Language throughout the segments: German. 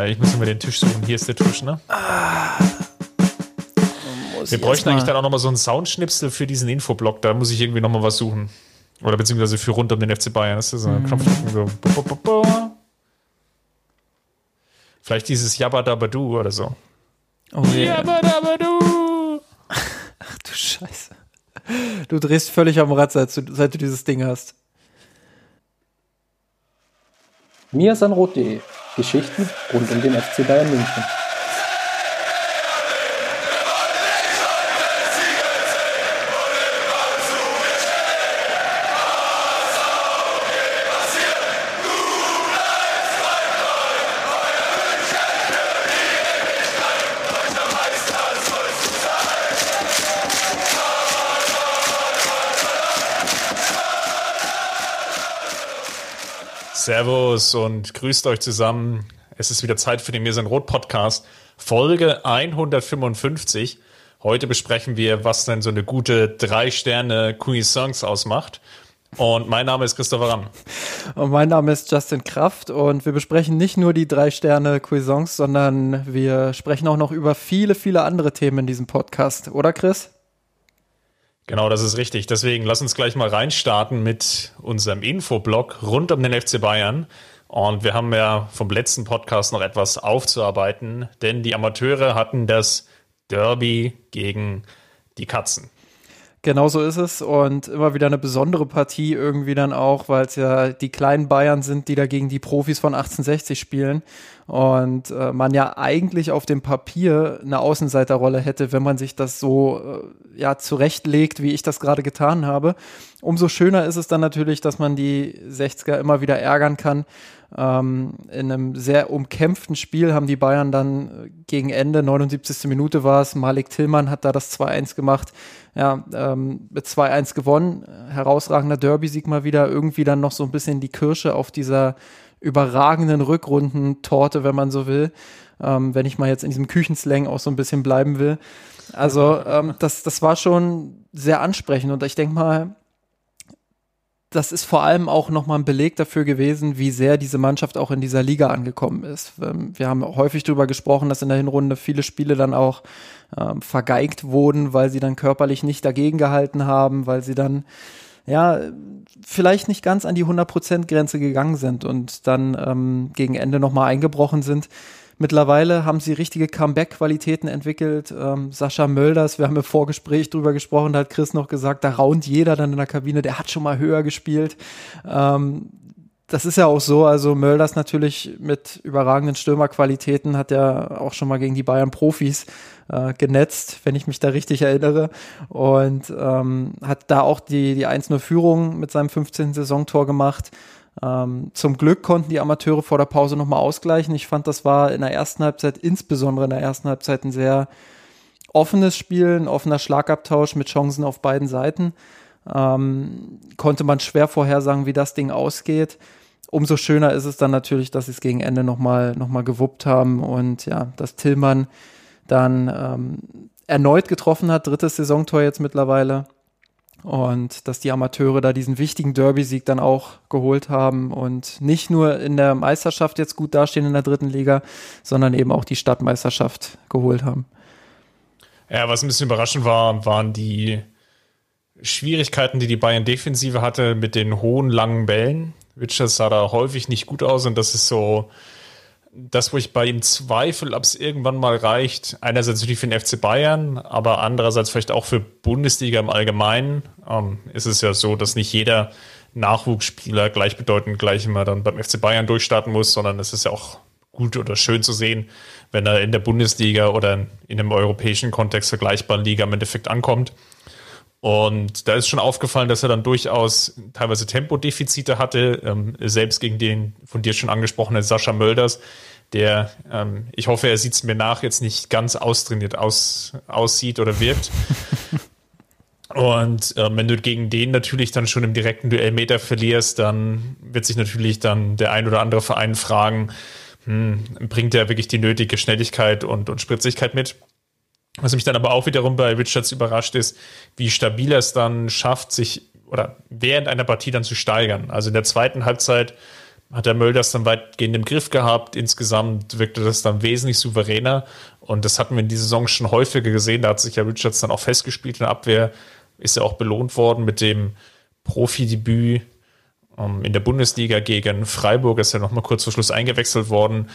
Ich muss mir den Tisch suchen. Hier ist der Tisch, ne? Ah. Wir bräuchten eigentlich dann auch nochmal so einen Soundschnipsel für diesen Infoblock. Da muss ich irgendwie nochmal was suchen. Oder beziehungsweise für rund um den FC Bayern. Das ist so ein mhm. Knopfdrücken so. Vielleicht dieses Jabba Dabba oder so. Oh yeah. Jabba Dabba Ach du Scheiße. Du drehst völlig am Rad, seit du, seit du dieses Ding hast. miasanrot.de Geschichten rund um den FC Bayern München. Servus und grüßt euch zusammen. Es ist wieder Zeit für den Mir sind Rot Podcast, Folge 155. Heute besprechen wir, was denn so eine gute drei Sterne Cuisance ausmacht. Und mein Name ist Christopher Ramm. Und mein Name ist Justin Kraft und wir besprechen nicht nur die drei Sterne Cuisance, sondern wir sprechen auch noch über viele, viele andere Themen in diesem Podcast, oder Chris? Genau, das ist richtig. Deswegen lass uns gleich mal reinstarten mit unserem Infoblog rund um den FC Bayern. Und wir haben ja vom letzten Podcast noch etwas aufzuarbeiten, denn die Amateure hatten das Derby gegen die Katzen. Genau so ist es und immer wieder eine besondere Partie irgendwie dann auch, weil es ja die kleinen Bayern sind, die da gegen die Profis von 1860 spielen und äh, man ja eigentlich auf dem Papier eine Außenseiterrolle hätte, wenn man sich das so äh, ja zurechtlegt, wie ich das gerade getan habe. Umso schöner ist es dann natürlich, dass man die 60er immer wieder ärgern kann. Ähm, in einem sehr umkämpften Spiel haben die Bayern dann gegen Ende, 79. Minute war es, Malik Tillmann hat da das 2-1 gemacht ja, ähm, mit 2-1 gewonnen. Herausragender Derby-Sieg mal wieder. Irgendwie dann noch so ein bisschen die Kirsche auf dieser überragenden Rückrundentorte, wenn man so will. Ähm, wenn ich mal jetzt in diesem Küchenslang auch so ein bisschen bleiben will. Also ähm, das, das war schon sehr ansprechend und ich denke mal, das ist vor allem auch nochmal ein Beleg dafür gewesen, wie sehr diese Mannschaft auch in dieser Liga angekommen ist. Ähm, wir haben häufig darüber gesprochen, dass in der Hinrunde viele Spiele dann auch ähm, vergeigt wurden, weil sie dann körperlich nicht dagegen gehalten haben, weil sie dann ja, vielleicht nicht ganz an die 100%-Grenze gegangen sind und dann ähm, gegen Ende nochmal eingebrochen sind. Mittlerweile haben sie richtige Comeback-Qualitäten entwickelt. Ähm, Sascha Mölders, wir haben im Vorgespräch drüber gesprochen, da hat Chris noch gesagt, da raunt jeder dann in der Kabine, der hat schon mal höher gespielt. Ähm, das ist ja auch so, also Mölders natürlich mit überragenden Stürmerqualitäten hat ja auch schon mal gegen die Bayern Profis äh, genetzt, wenn ich mich da richtig erinnere. Und ähm, hat da auch die, die 1-0-Führung mit seinem 15. Saisontor gemacht. Ähm, zum Glück konnten die Amateure vor der Pause nochmal ausgleichen. Ich fand, das war in der ersten Halbzeit, insbesondere in der ersten Halbzeit, ein sehr offenes Spiel, ein offener Schlagabtausch mit Chancen auf beiden Seiten. Ähm, konnte man schwer vorhersagen, wie das Ding ausgeht. Umso schöner ist es dann natürlich, dass sie es gegen Ende nochmal noch mal gewuppt haben und ja, dass Tillmann dann ähm, erneut getroffen hat, drittes Saisontor jetzt mittlerweile. Und dass die Amateure da diesen wichtigen Derby-Sieg dann auch geholt haben und nicht nur in der Meisterschaft jetzt gut dastehen in der dritten Liga, sondern eben auch die Stadtmeisterschaft geholt haben. Ja, was ein bisschen überraschend war, waren die Schwierigkeiten, die die Bayern-Defensive hatte mit den hohen, langen Bällen. Witchers sah da häufig nicht gut aus und das ist so das, wo ich bei ihm zweifle, ob es irgendwann mal reicht. Einerseits natürlich für den FC Bayern, aber andererseits vielleicht auch für Bundesliga im Allgemeinen. Ähm, ist es ja so, dass nicht jeder Nachwuchsspieler gleichbedeutend gleich immer dann beim FC Bayern durchstarten muss, sondern es ist ja auch gut oder schön zu sehen, wenn er in der Bundesliga oder in einem europäischen Kontext vergleichbaren Liga im Endeffekt ankommt. Und da ist schon aufgefallen, dass er dann durchaus teilweise Tempodefizite hatte, ähm, selbst gegen den von dir schon angesprochenen Sascha Mölders, der, ähm, ich hoffe, er sieht es mir nach, jetzt nicht ganz austrainiert aus, aussieht oder wirkt. Und äh, wenn du gegen den natürlich dann schon im direkten Duell Meter verlierst, dann wird sich natürlich dann der ein oder andere Verein fragen, hm, bringt er wirklich die nötige Schnelligkeit und, und Spritzigkeit mit? Was mich dann aber auch wiederum bei Richards überrascht ist, wie stabil er es dann schafft, sich oder während einer Partie dann zu steigern. Also in der zweiten Halbzeit hat der Mölders dann weitgehend im Griff gehabt. Insgesamt wirkte das dann wesentlich souveräner. Und das hatten wir in dieser Saison schon häufiger gesehen. Da hat sich ja Richards dann auch festgespielt in der Abwehr. Ist ja auch belohnt worden mit dem Profidebüt ähm, in der Bundesliga gegen Freiburg. Ist ja nochmal kurz vor Schluss eingewechselt worden.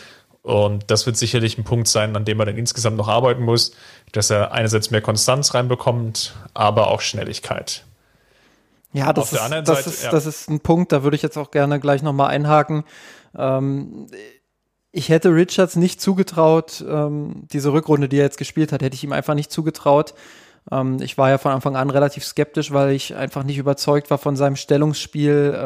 Und das wird sicherlich ein Punkt sein, an dem er dann insgesamt noch arbeiten muss, dass er einerseits mehr Konstanz reinbekommt, aber auch Schnelligkeit. Ja, das, ist, das, Seite, ist, ja. das ist ein Punkt, da würde ich jetzt auch gerne gleich nochmal einhaken. Ähm, ich hätte Richards nicht zugetraut, ähm, diese Rückrunde, die er jetzt gespielt hat, hätte ich ihm einfach nicht zugetraut. Ähm, ich war ja von Anfang an relativ skeptisch, weil ich einfach nicht überzeugt war von seinem Stellungsspiel.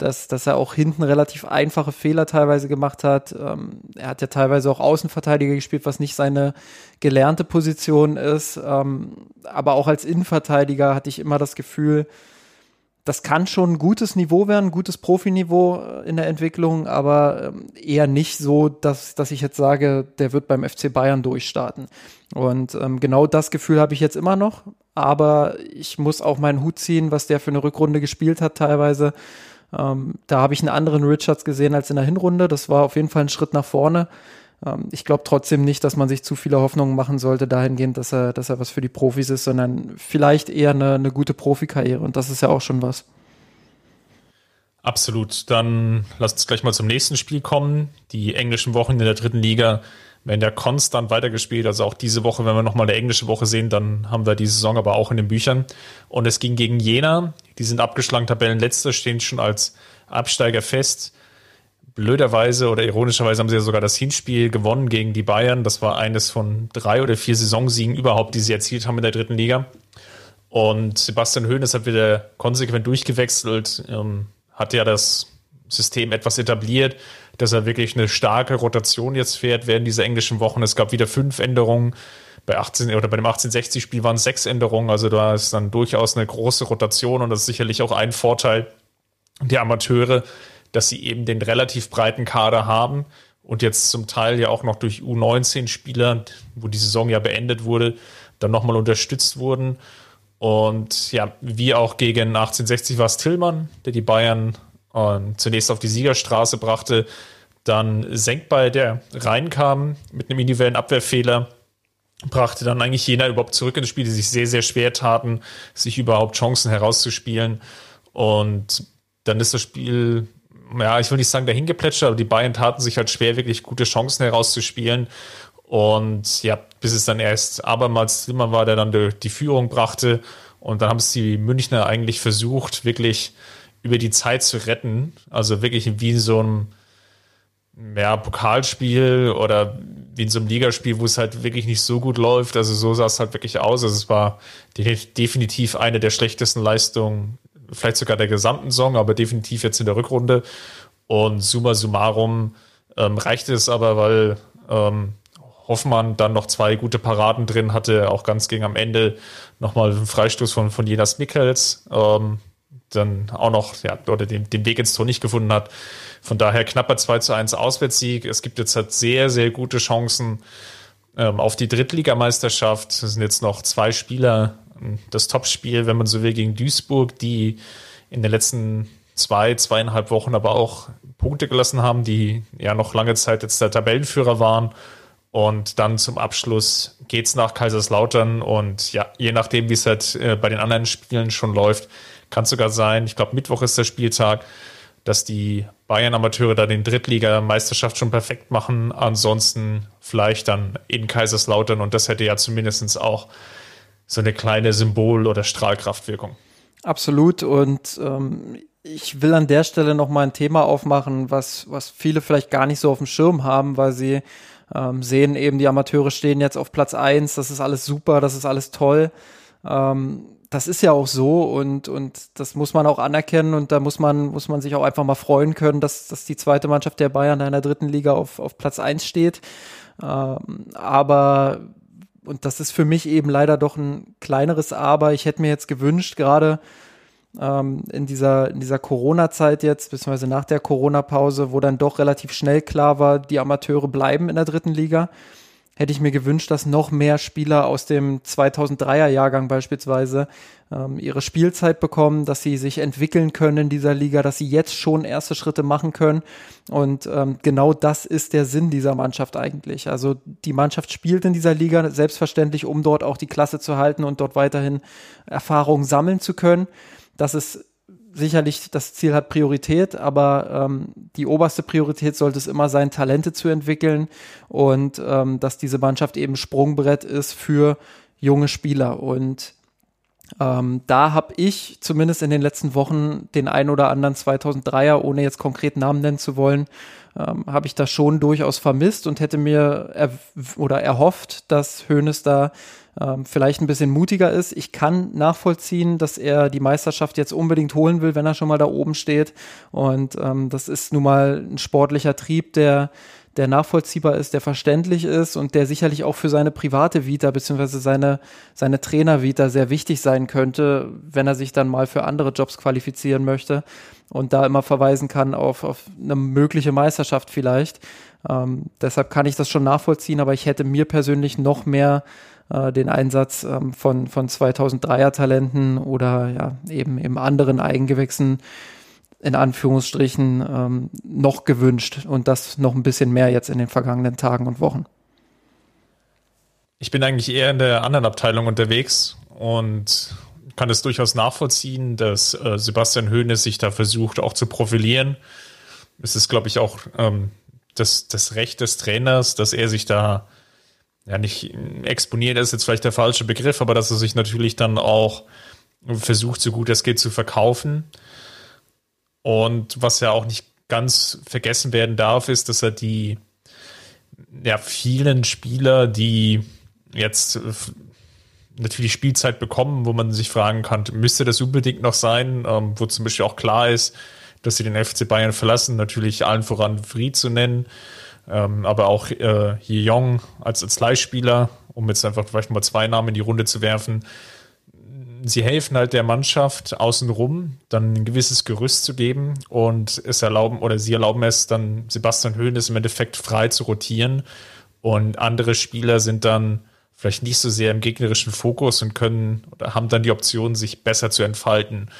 Dass, dass er auch hinten relativ einfache Fehler teilweise gemacht hat. Ähm, er hat ja teilweise auch Außenverteidiger gespielt, was nicht seine gelernte Position ist. Ähm, aber auch als Innenverteidiger hatte ich immer das Gefühl, das kann schon ein gutes Niveau werden, ein gutes Profiniveau äh, in der Entwicklung, aber ähm, eher nicht so, dass, dass ich jetzt sage, der wird beim FC Bayern durchstarten. Und ähm, genau das Gefühl habe ich jetzt immer noch, aber ich muss auch meinen Hut ziehen, was der für eine Rückrunde gespielt hat teilweise. Ähm, da habe ich einen anderen Richards gesehen als in der Hinrunde. Das war auf jeden Fall ein Schritt nach vorne. Ähm, ich glaube trotzdem nicht, dass man sich zu viele Hoffnungen machen sollte dahingehend, dass er, dass er was für die Profis ist, sondern vielleicht eher eine, eine gute Profikarriere. Und das ist ja auch schon was. Absolut. Dann lasst uns gleich mal zum nächsten Spiel kommen. Die englischen Wochen in der dritten Liga werden ja konstant weitergespielt. Also auch diese Woche, wenn wir nochmal eine englische Woche sehen, dann haben wir die Saison aber auch in den Büchern. Und es ging gegen Jena. Die sind abgeschlagen, Tabellenletzter, stehen schon als Absteiger fest. Blöderweise oder ironischerweise haben sie ja sogar das Hinspiel gewonnen gegen die Bayern. Das war eines von drei oder vier Saisonsiegen überhaupt, die sie erzielt haben in der dritten Liga. Und Sebastian Hoeneß hat wieder konsequent durchgewechselt, ähm, hat ja das System etwas etabliert, dass er wirklich eine starke Rotation jetzt fährt während dieser englischen Wochen. Es gab wieder fünf Änderungen. Bei 18 oder bei dem 1860-Spiel waren es sechs Änderungen, also da ist dann durchaus eine große Rotation und das ist sicherlich auch ein Vorteil der Amateure, dass sie eben den relativ breiten Kader haben und jetzt zum Teil ja auch noch durch U19-Spieler, wo die Saison ja beendet wurde, dann nochmal unterstützt wurden. Und ja, wie auch gegen 1860 war es Tillmann, der die Bayern äh, zunächst auf die Siegerstraße brachte, dann Senkball, der reinkam mit einem individuellen Abwehrfehler, brachte dann eigentlich jener überhaupt zurück ins Spiel, die sich sehr, sehr schwer taten, sich überhaupt Chancen herauszuspielen. Und dann ist das Spiel, ja, ich will nicht sagen dahingeplätscht, aber die Bayern taten sich halt schwer, wirklich gute Chancen herauszuspielen. Und ja, bis es dann erst abermals Zimmer war, der dann die, die Führung brachte. Und dann haben es die Münchner eigentlich versucht, wirklich über die Zeit zu retten. Also wirklich wie in so einem ja, Pokalspiel oder wie in so einem Ligaspiel, wo es halt wirklich nicht so gut läuft. Also so sah es halt wirklich aus. Also es war definitiv eine der schlechtesten Leistungen, vielleicht sogar der gesamten Song, aber definitiv jetzt in der Rückrunde. Und summa summarum ähm, reichte es aber, weil ähm, Hoffmann dann noch zwei gute Paraden drin hatte, auch ganz gegen am Ende nochmal einen Freistoß von, von Jenas Mikkels. Ähm, dann auch noch, ja, oder den, den Weg ins Tor nicht gefunden hat. Von daher knapper 2 zu 1 Auswärtssieg. Es gibt jetzt halt sehr, sehr gute Chancen ähm, auf die Drittligameisterschaft. Es sind jetzt noch zwei Spieler. Das Topspiel, wenn man so will, gegen Duisburg, die in den letzten zwei, zweieinhalb Wochen aber auch Punkte gelassen haben, die ja noch lange Zeit jetzt der Tabellenführer waren. Und dann zum Abschluss geht's nach Kaiserslautern und ja, je nachdem, wie es halt äh, bei den anderen Spielen schon läuft, kann sogar sein, ich glaube, Mittwoch ist der Spieltag, dass die Bayern-Amateure da den Drittliga-Meisterschaft schon perfekt machen. Ansonsten vielleicht dann in Kaiserslautern und das hätte ja zumindest auch so eine kleine Symbol- oder Strahlkraftwirkung. Absolut und ähm, ich will an der Stelle noch mal ein Thema aufmachen, was, was viele vielleicht gar nicht so auf dem Schirm haben, weil sie ähm, sehen eben, die Amateure stehen jetzt auf Platz eins, das ist alles super, das ist alles toll. Ähm, das ist ja auch so und, und das muss man auch anerkennen und da muss man, muss man sich auch einfach mal freuen können, dass, dass die zweite Mannschaft der Bayern in der dritten Liga auf, auf Platz eins steht. Ähm, aber, und das ist für mich eben leider doch ein kleineres Aber. Ich hätte mir jetzt gewünscht, gerade ähm, in dieser, in dieser Corona-Zeit jetzt, beziehungsweise nach der Corona-Pause, wo dann doch relativ schnell klar war, die Amateure bleiben in der dritten Liga hätte ich mir gewünscht, dass noch mehr Spieler aus dem 2003er Jahrgang beispielsweise ähm, ihre Spielzeit bekommen, dass sie sich entwickeln können in dieser Liga, dass sie jetzt schon erste Schritte machen können. Und ähm, genau das ist der Sinn dieser Mannschaft eigentlich. Also die Mannschaft spielt in dieser Liga selbstverständlich, um dort auch die Klasse zu halten und dort weiterhin Erfahrungen sammeln zu können. Das ist sicherlich das Ziel hat Priorität, aber ähm, die oberste Priorität sollte es immer sein, Talente zu entwickeln und ähm, dass diese Mannschaft eben Sprungbrett ist für junge Spieler. Und ähm, da habe ich zumindest in den letzten Wochen den ein oder anderen 2003er, ohne jetzt konkret Namen nennen zu wollen, ähm, habe ich das schon durchaus vermisst und hätte mir er oder erhofft, dass Hoeneß da ähm, vielleicht ein bisschen mutiger ist. Ich kann nachvollziehen, dass er die Meisterschaft jetzt unbedingt holen will, wenn er schon mal da oben steht. Und ähm, das ist nun mal ein sportlicher Trieb, der der nachvollziehbar ist, der verständlich ist und der sicherlich auch für seine private Vita beziehungsweise seine, seine Trainer-Vita sehr wichtig sein könnte, wenn er sich dann mal für andere Jobs qualifizieren möchte und da immer verweisen kann auf, auf eine mögliche Meisterschaft vielleicht. Ähm, deshalb kann ich das schon nachvollziehen, aber ich hätte mir persönlich noch mehr äh, den Einsatz ähm, von, von 2003er Talenten oder ja, eben eben anderen Eigengewächsen in Anführungsstrichen ähm, noch gewünscht und das noch ein bisschen mehr jetzt in den vergangenen Tagen und Wochen. Ich bin eigentlich eher in der anderen Abteilung unterwegs und kann es durchaus nachvollziehen, dass äh, Sebastian Hoeneß sich da versucht auch zu profilieren. Es ist, glaube ich, auch ähm, das, das Recht des Trainers, dass er sich da ja nicht exponiert ist jetzt vielleicht der falsche Begriff, aber dass er sich natürlich dann auch versucht, so gut es geht zu verkaufen. Und was ja auch nicht ganz vergessen werden darf, ist, dass er die ja, vielen Spieler, die jetzt natürlich Spielzeit bekommen, wo man sich fragen kann, müsste das unbedingt noch sein, ähm, wo zum Beispiel auch klar ist, dass sie den FC Bayern verlassen, natürlich allen voran Fried zu nennen, ähm, aber auch äh, Yi Yong als, als Leihspieler, um jetzt einfach vielleicht mal zwei Namen in die Runde zu werfen. Sie helfen halt der Mannschaft außenrum, dann ein gewisses Gerüst zu geben und es erlauben oder sie erlauben es dann Sebastian Hoeneß im Endeffekt frei zu rotieren und andere Spieler sind dann vielleicht nicht so sehr im gegnerischen Fokus und können oder haben dann die Option, sich besser zu entfalten.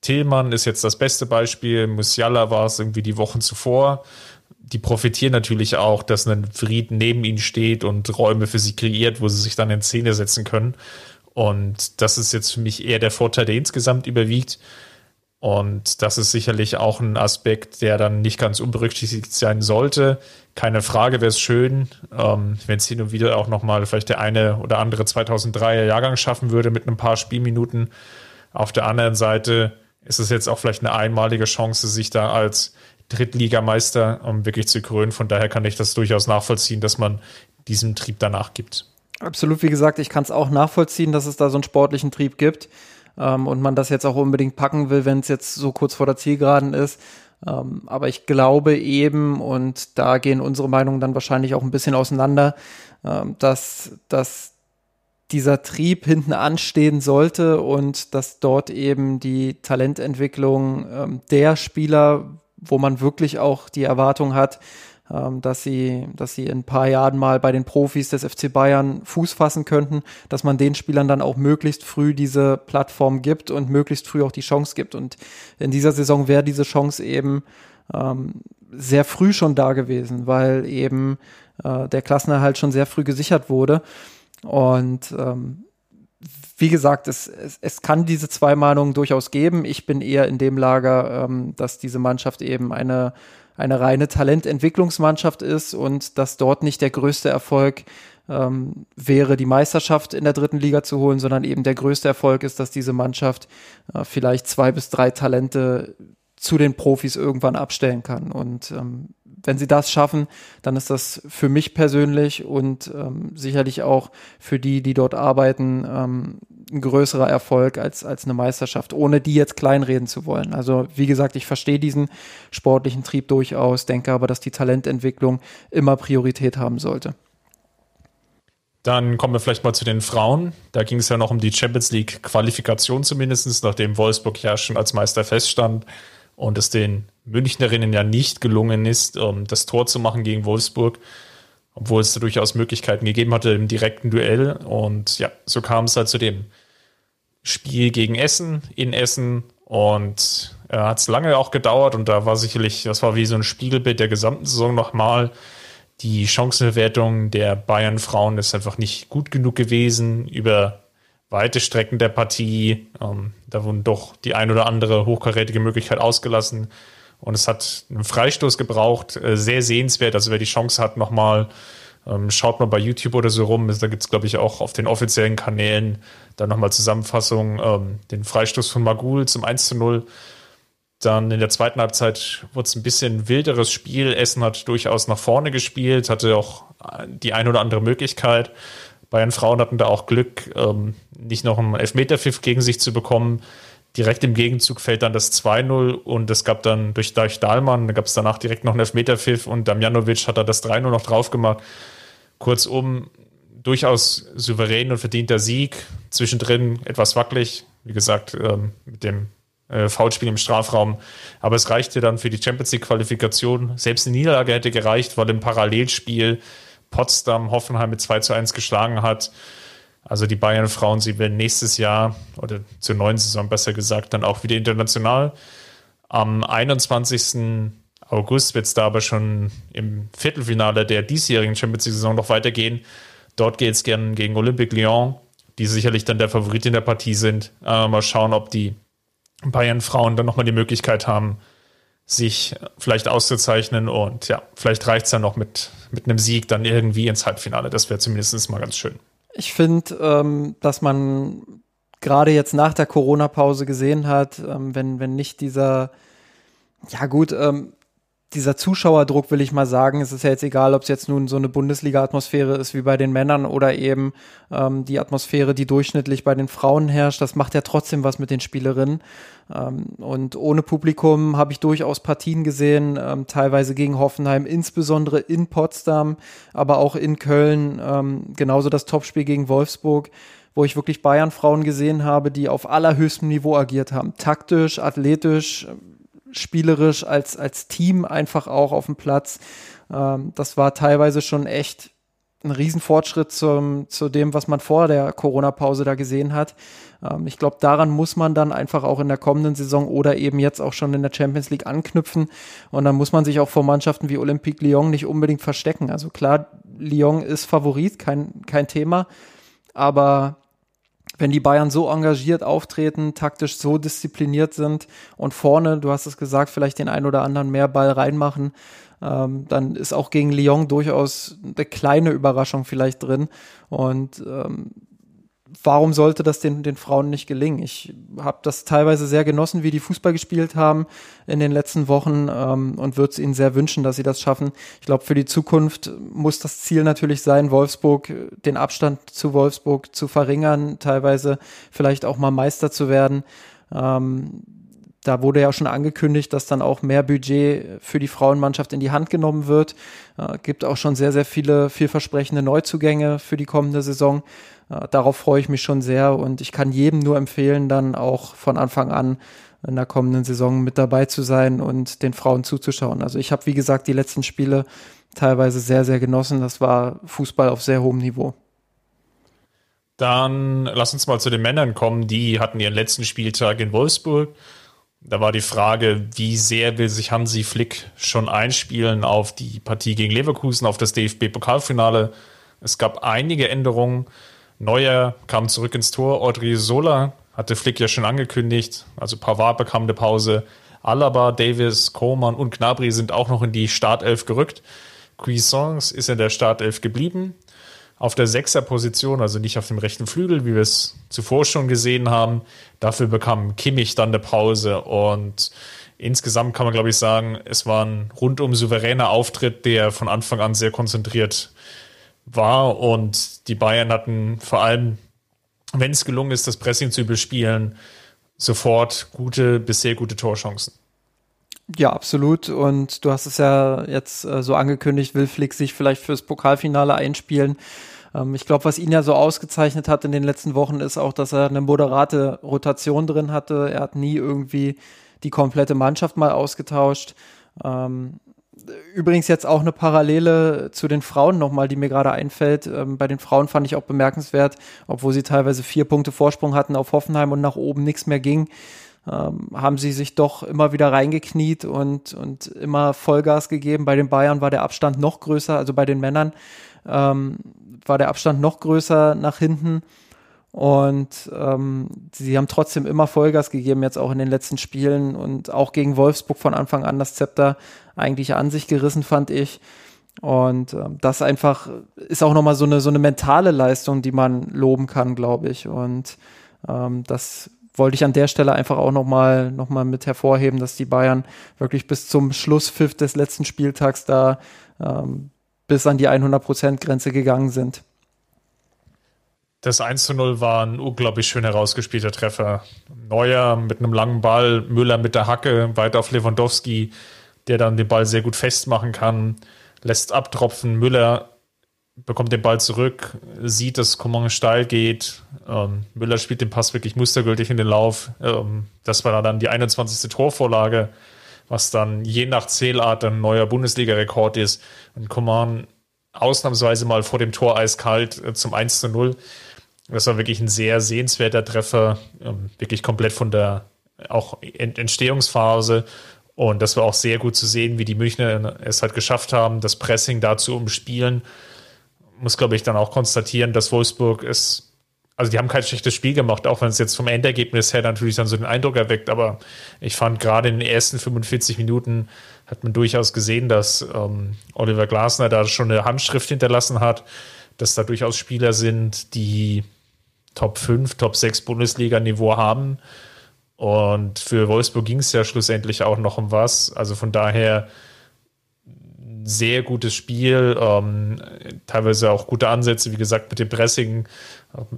Tillmann ist jetzt das beste Beispiel, Musiala war es irgendwie die Wochen zuvor die profitieren natürlich auch, dass ein Fried neben ihnen steht und Räume für sie kreiert, wo sie sich dann in Szene setzen können. Und das ist jetzt für mich eher der Vorteil, der insgesamt überwiegt. Und das ist sicherlich auch ein Aspekt, der dann nicht ganz unberücksichtigt sein sollte. Keine Frage, wäre es schön, ähm, wenn es hin und wieder auch nochmal vielleicht der eine oder andere 2003er Jahrgang schaffen würde mit ein paar Spielminuten. Auf der anderen Seite ist es jetzt auch vielleicht eine einmalige Chance, sich da als Drittligameister um wirklich zu krönen. Von daher kann ich das durchaus nachvollziehen, dass man diesem Trieb danach gibt. Absolut, wie gesagt, ich kann es auch nachvollziehen, dass es da so einen sportlichen Trieb gibt ähm, und man das jetzt auch unbedingt packen will, wenn es jetzt so kurz vor der Zielgeraden ist. Ähm, aber ich glaube eben, und da gehen unsere Meinungen dann wahrscheinlich auch ein bisschen auseinander, ähm, dass, dass dieser Trieb hinten anstehen sollte und dass dort eben die Talententwicklung ähm, der Spieler, wo man wirklich auch die Erwartung hat, dass sie, dass sie in ein paar Jahren mal bei den Profis des FC Bayern Fuß fassen könnten, dass man den Spielern dann auch möglichst früh diese Plattform gibt und möglichst früh auch die Chance gibt. Und in dieser Saison wäre diese Chance eben ähm, sehr früh schon da gewesen, weil eben äh, der Klassenerhalt schon sehr früh gesichert wurde. Und ähm, wie gesagt, es, es, es kann diese zwei Mahnungen durchaus geben. Ich bin eher in dem Lager, ähm, dass diese Mannschaft eben eine, eine reine Talententwicklungsmannschaft ist und dass dort nicht der größte Erfolg ähm, wäre, die Meisterschaft in der dritten Liga zu holen, sondern eben der größte Erfolg ist, dass diese Mannschaft äh, vielleicht zwei bis drei Talente zu den Profis irgendwann abstellen kann. Und ähm, wenn sie das schaffen, dann ist das für mich persönlich und ähm, sicherlich auch für die, die dort arbeiten, ähm, ein größerer Erfolg als, als eine Meisterschaft, ohne die jetzt kleinreden zu wollen. Also wie gesagt, ich verstehe diesen sportlichen Trieb durchaus, denke aber, dass die Talententwicklung immer Priorität haben sollte. Dann kommen wir vielleicht mal zu den Frauen. Da ging es ja noch um die Champions League Qualifikation zumindest, nachdem Wolfsburg ja schon als Meister feststand und es den Münchnerinnen ja nicht gelungen ist, um das Tor zu machen gegen Wolfsburg. obwohl es durchaus Möglichkeiten gegeben hatte im direkten Duell. Und ja, so kam es halt zu dem Spiel gegen Essen, in Essen. Und äh, hat es lange auch gedauert und da war sicherlich, das war wie so ein Spiegelbild der gesamten Saison nochmal. Die Chancenverwertung der Bayern-Frauen ist einfach nicht gut genug gewesen über weite Strecken der Partie. Ähm, da wurden doch die ein oder andere hochkarätige Möglichkeit ausgelassen. Und es hat einen Freistoß gebraucht, äh, sehr sehenswert. Also wer die Chance hat, nochmal, ähm, schaut mal bei YouTube oder so rum. Da gibt es, glaube ich, auch auf den offiziellen Kanälen dann nochmal Zusammenfassung. Ähm, den Freistoß von Magul zum 1 zu 0. Dann in der zweiten Halbzeit wurde es ein bisschen wilderes Spiel. Essen hat durchaus nach vorne gespielt, hatte auch die ein oder andere Möglichkeit. Bayern Frauen hatten da auch Glück, ähm, nicht noch einen Elfmeterpfiff gegen sich zu bekommen. Direkt im Gegenzug fällt dann das 2-0 und es gab dann durch, durch Dahlmann, da gab es danach direkt noch einen Elfmeterpfiff und Damjanovic hat da das 3-0 noch drauf gemacht. Kurzum, durchaus souverän und verdienter Sieg. Zwischendrin etwas wackelig, wie gesagt, ähm, mit dem äh, Foulspiel im Strafraum. Aber es reichte dann für die Champions League-Qualifikation. Selbst eine Niederlage hätte gereicht, weil im Parallelspiel Potsdam Hoffenheim mit 2 zu 1 geschlagen hat. Also die Bayern-Frauen, sie werden nächstes Jahr oder zur neuen Saison besser gesagt dann auch wieder international. Am 21. August wird es da aber schon im Viertelfinale der diesjährigen Champions League-Saison noch weitergehen. Dort geht es gerne gegen Olympique Lyon, die sicherlich dann der Favorit in der Partie sind. Äh, mal schauen, ob die Bayern-Frauen dann nochmal die Möglichkeit haben, sich vielleicht auszuzeichnen und ja, vielleicht reicht es dann noch mit, mit einem Sieg dann irgendwie ins Halbfinale. Das wäre zumindest mal ganz schön. Ich finde, ähm, dass man gerade jetzt nach der Corona-Pause gesehen hat, ähm, wenn, wenn nicht dieser, ja gut, ähm, dieser Zuschauerdruck, will ich mal sagen, es ist ja jetzt egal, ob es jetzt nun so eine Bundesliga-Atmosphäre ist wie bei den Männern oder eben ähm, die Atmosphäre, die durchschnittlich bei den Frauen herrscht, das macht ja trotzdem was mit den Spielerinnen. Ähm, und ohne Publikum habe ich durchaus Partien gesehen, ähm, teilweise gegen Hoffenheim, insbesondere in Potsdam, aber auch in Köln, ähm, genauso das Topspiel gegen Wolfsburg wo ich wirklich Bayern-Frauen gesehen habe, die auf allerhöchstem Niveau agiert haben. Taktisch, athletisch, spielerisch als, als Team einfach auch auf dem Platz. Ähm, das war teilweise schon echt ein Riesenfortschritt zum, zu dem, was man vor der Corona-Pause da gesehen hat. Ähm, ich glaube, daran muss man dann einfach auch in der kommenden Saison oder eben jetzt auch schon in der Champions League anknüpfen. Und dann muss man sich auch vor Mannschaften wie Olympique Lyon nicht unbedingt verstecken. Also klar, Lyon ist Favorit, kein, kein Thema. Aber wenn die Bayern so engagiert auftreten, taktisch so diszipliniert sind und vorne, du hast es gesagt, vielleicht den ein oder anderen mehr Ball reinmachen, ähm, dann ist auch gegen Lyon durchaus eine kleine Überraschung vielleicht drin. Und ähm, warum sollte das den, den Frauen nicht gelingen? Ich habe das teilweise sehr genossen, wie die Fußball gespielt haben in den letzten Wochen ähm, und würde es ihnen sehr wünschen, dass sie das schaffen. Ich glaube, für die Zukunft muss das Ziel natürlich sein, Wolfsburg, den Abstand zu Wolfsburg zu verringern, teilweise vielleicht auch mal Meister zu werden. Ähm, da wurde ja schon angekündigt, dass dann auch mehr Budget für die Frauenmannschaft in die Hand genommen wird. Äh, gibt auch schon sehr, sehr viele vielversprechende Neuzugänge für die kommende Saison. Äh, darauf freue ich mich schon sehr und ich kann jedem nur empfehlen, dann auch von Anfang an in der kommenden Saison mit dabei zu sein und den Frauen zuzuschauen. Also ich habe, wie gesagt, die letzten Spiele teilweise sehr, sehr genossen. Das war Fußball auf sehr hohem Niveau. Dann lass uns mal zu den Männern kommen. Die hatten ihren letzten Spieltag in Wolfsburg. Da war die Frage, wie sehr will sich Hansi Flick schon einspielen auf die Partie gegen Leverkusen, auf das DFB-Pokalfinale. Es gab einige Änderungen. Neuer kam zurück ins Tor. Audrey Sola hatte Flick ja schon angekündigt. Also Pavard bekam eine Pause. Alaba, Davis, Koman und Gnabry sind auch noch in die Startelf gerückt. Cuisance ist in der Startelf geblieben auf der Sechser-Position, also nicht auf dem rechten Flügel, wie wir es zuvor schon gesehen haben. Dafür bekam Kimmich dann eine Pause und insgesamt kann man, glaube ich, sagen, es war ein rundum souveräner Auftritt, der von Anfang an sehr konzentriert war und die Bayern hatten vor allem, wenn es gelungen ist, das Pressing zu überspielen, sofort gute bis sehr gute Torchancen. Ja, absolut. Und du hast es ja jetzt äh, so angekündigt, will Flick sich vielleicht fürs Pokalfinale einspielen. Ähm, ich glaube, was ihn ja so ausgezeichnet hat in den letzten Wochen, ist auch, dass er eine moderate Rotation drin hatte. Er hat nie irgendwie die komplette Mannschaft mal ausgetauscht. Ähm, Übrigens jetzt auch eine Parallele zu den Frauen nochmal, die mir gerade einfällt. Ähm, bei den Frauen fand ich auch bemerkenswert, obwohl sie teilweise vier Punkte Vorsprung hatten auf Hoffenheim und nach oben nichts mehr ging, ähm, haben sie sich doch immer wieder reingekniet und, und immer Vollgas gegeben. Bei den Bayern war der Abstand noch größer, also bei den Männern ähm, war der Abstand noch größer nach hinten. Und ähm, sie haben trotzdem immer Vollgas gegeben, jetzt auch in den letzten Spielen und auch gegen Wolfsburg von Anfang an das Zepter eigentlich an sich gerissen, fand ich. Und ähm, das einfach ist auch nochmal so eine, so eine mentale Leistung, die man loben kann, glaube ich. Und ähm, das wollte ich an der Stelle einfach auch nochmal noch mal mit hervorheben, dass die Bayern wirklich bis zum Schlusspfiff des letzten Spieltags da ähm, bis an die 100%-Grenze gegangen sind. Das 1 zu 0 war ein unglaublich schön herausgespielter Treffer. Neuer mit einem langen Ball, Müller mit der Hacke, weiter auf Lewandowski, der dann den Ball sehr gut festmachen kann, lässt abtropfen. Müller bekommt den Ball zurück, sieht, dass Coman steil geht. Ähm, Müller spielt den Pass wirklich mustergültig in den Lauf. Ähm, das war dann die 21. Torvorlage, was dann je nach Zählart ein neuer Bundesliga-Rekord ist. Und Coman ausnahmsweise mal vor dem Tor eiskalt äh, zum 1 zu 0. Das war wirklich ein sehr sehenswerter Treffer, ähm, wirklich komplett von der auch Entstehungsphase. Und das war auch sehr gut zu sehen, wie die Münchner es halt geschafft haben, das Pressing dazu umspielen. Muss, glaube ich, dann auch konstatieren, dass Wolfsburg es, also die haben kein schlechtes Spiel gemacht, auch wenn es jetzt vom Endergebnis her natürlich dann so den Eindruck erweckt. Aber ich fand gerade in den ersten 45 Minuten hat man durchaus gesehen, dass ähm, Oliver Glasner da schon eine Handschrift hinterlassen hat, dass da durchaus Spieler sind, die Top 5, Top 6 Bundesliga-Niveau haben. Und für Wolfsburg ging es ja schlussendlich auch noch um was. Also von daher sehr gutes Spiel, ähm, teilweise auch gute Ansätze, wie gesagt, mit dem Pressing.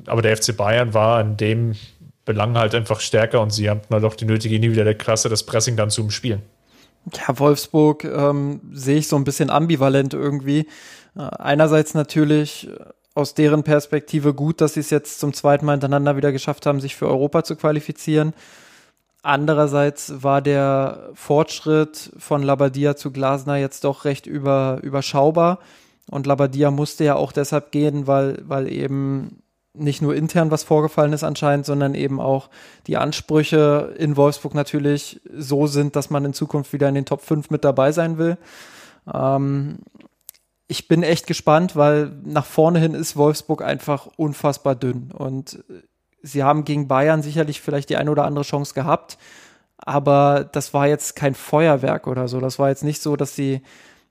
Aber der FC Bayern war in dem Belang halt einfach stärker und sie haben mal doch die nötige individuelle Klasse, das Pressing dann zu umspielen. Ja, Wolfsburg ähm, sehe ich so ein bisschen ambivalent irgendwie. Äh, einerseits natürlich aus deren Perspektive gut, dass sie es jetzt zum zweiten Mal hintereinander wieder geschafft haben, sich für Europa zu qualifizieren. Andererseits war der Fortschritt von Labadia zu Glasner jetzt doch recht über, überschaubar. Und Labadia musste ja auch deshalb gehen, weil, weil eben nicht nur intern was vorgefallen ist anscheinend, sondern eben auch die Ansprüche in Wolfsburg natürlich so sind, dass man in Zukunft wieder in den Top 5 mit dabei sein will. Ähm, ich bin echt gespannt, weil nach vorne hin ist Wolfsburg einfach unfassbar dünn. Und sie haben gegen Bayern sicherlich vielleicht die eine oder andere Chance gehabt, aber das war jetzt kein Feuerwerk oder so. Das war jetzt nicht so, dass sie,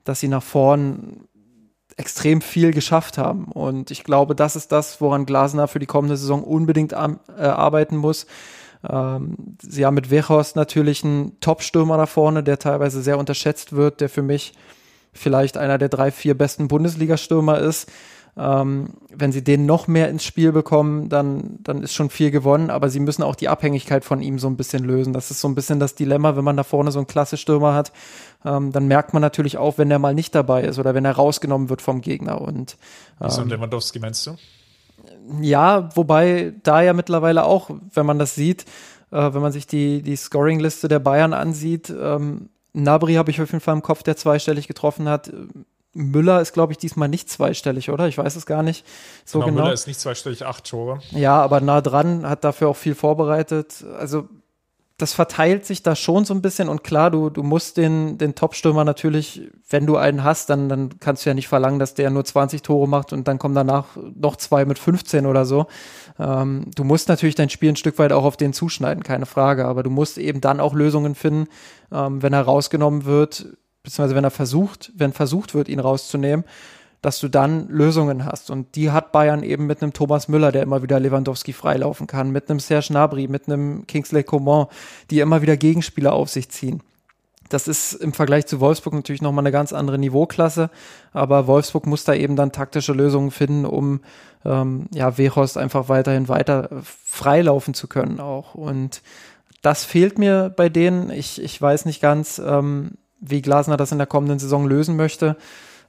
dass sie nach vorn extrem viel geschafft haben. Und ich glaube, das ist das, woran Glasner für die kommende Saison unbedingt am, äh, arbeiten muss. Ähm, sie haben mit Wechhorst natürlich einen Top-Stürmer da vorne, der teilweise sehr unterschätzt wird, der für mich vielleicht einer der drei, vier besten Bundesliga-Stürmer ist. Ähm, wenn sie den noch mehr ins Spiel bekommen, dann, dann ist schon viel gewonnen, aber sie müssen auch die Abhängigkeit von ihm so ein bisschen lösen. Das ist so ein bisschen das Dilemma, wenn man da vorne so einen klasse Stürmer hat, ähm, dann merkt man natürlich auch, wenn er mal nicht dabei ist oder wenn er rausgenommen wird vom Gegner. Und, ähm, Wieso Lewandowski meinst du? Ja, wobei da ja mittlerweile auch, wenn man das sieht, äh, wenn man sich die, die Scoring-Liste der Bayern ansieht, ähm, Nabri habe ich auf jeden Fall im Kopf, der zweistellig getroffen hat. Müller ist, glaube ich, diesmal nicht zweistellig, oder? Ich weiß es gar nicht so genau. genau. Müller ist nicht zweistellig, acht Tore. Ja, aber nah dran, hat dafür auch viel vorbereitet. Also das verteilt sich da schon so ein bisschen und klar, du, du musst den, den Top-Stürmer natürlich, wenn du einen hast, dann, dann kannst du ja nicht verlangen, dass der nur 20 Tore macht und dann kommen danach noch zwei mit 15 oder so. Ähm, du musst natürlich dein Spiel ein Stück weit auch auf den zuschneiden, keine Frage, aber du musst eben dann auch Lösungen finden, ähm, wenn er rausgenommen wird, beziehungsweise wenn er versucht, wenn versucht wird, ihn rauszunehmen, dass du dann Lösungen hast. Und die hat Bayern eben mit einem Thomas Müller, der immer wieder Lewandowski freilaufen kann, mit einem Serge Gnabry, mit einem Kingsley Coman, die immer wieder Gegenspieler auf sich ziehen. Das ist im Vergleich zu Wolfsburg natürlich nochmal eine ganz andere Niveauklasse, aber Wolfsburg muss da eben dann taktische Lösungen finden, um ähm, ja, Wehorst einfach weiterhin weiter freilaufen zu können auch. Und das fehlt mir bei denen. Ich, ich weiß nicht ganz, ähm, wie Glasner das in der kommenden Saison lösen möchte.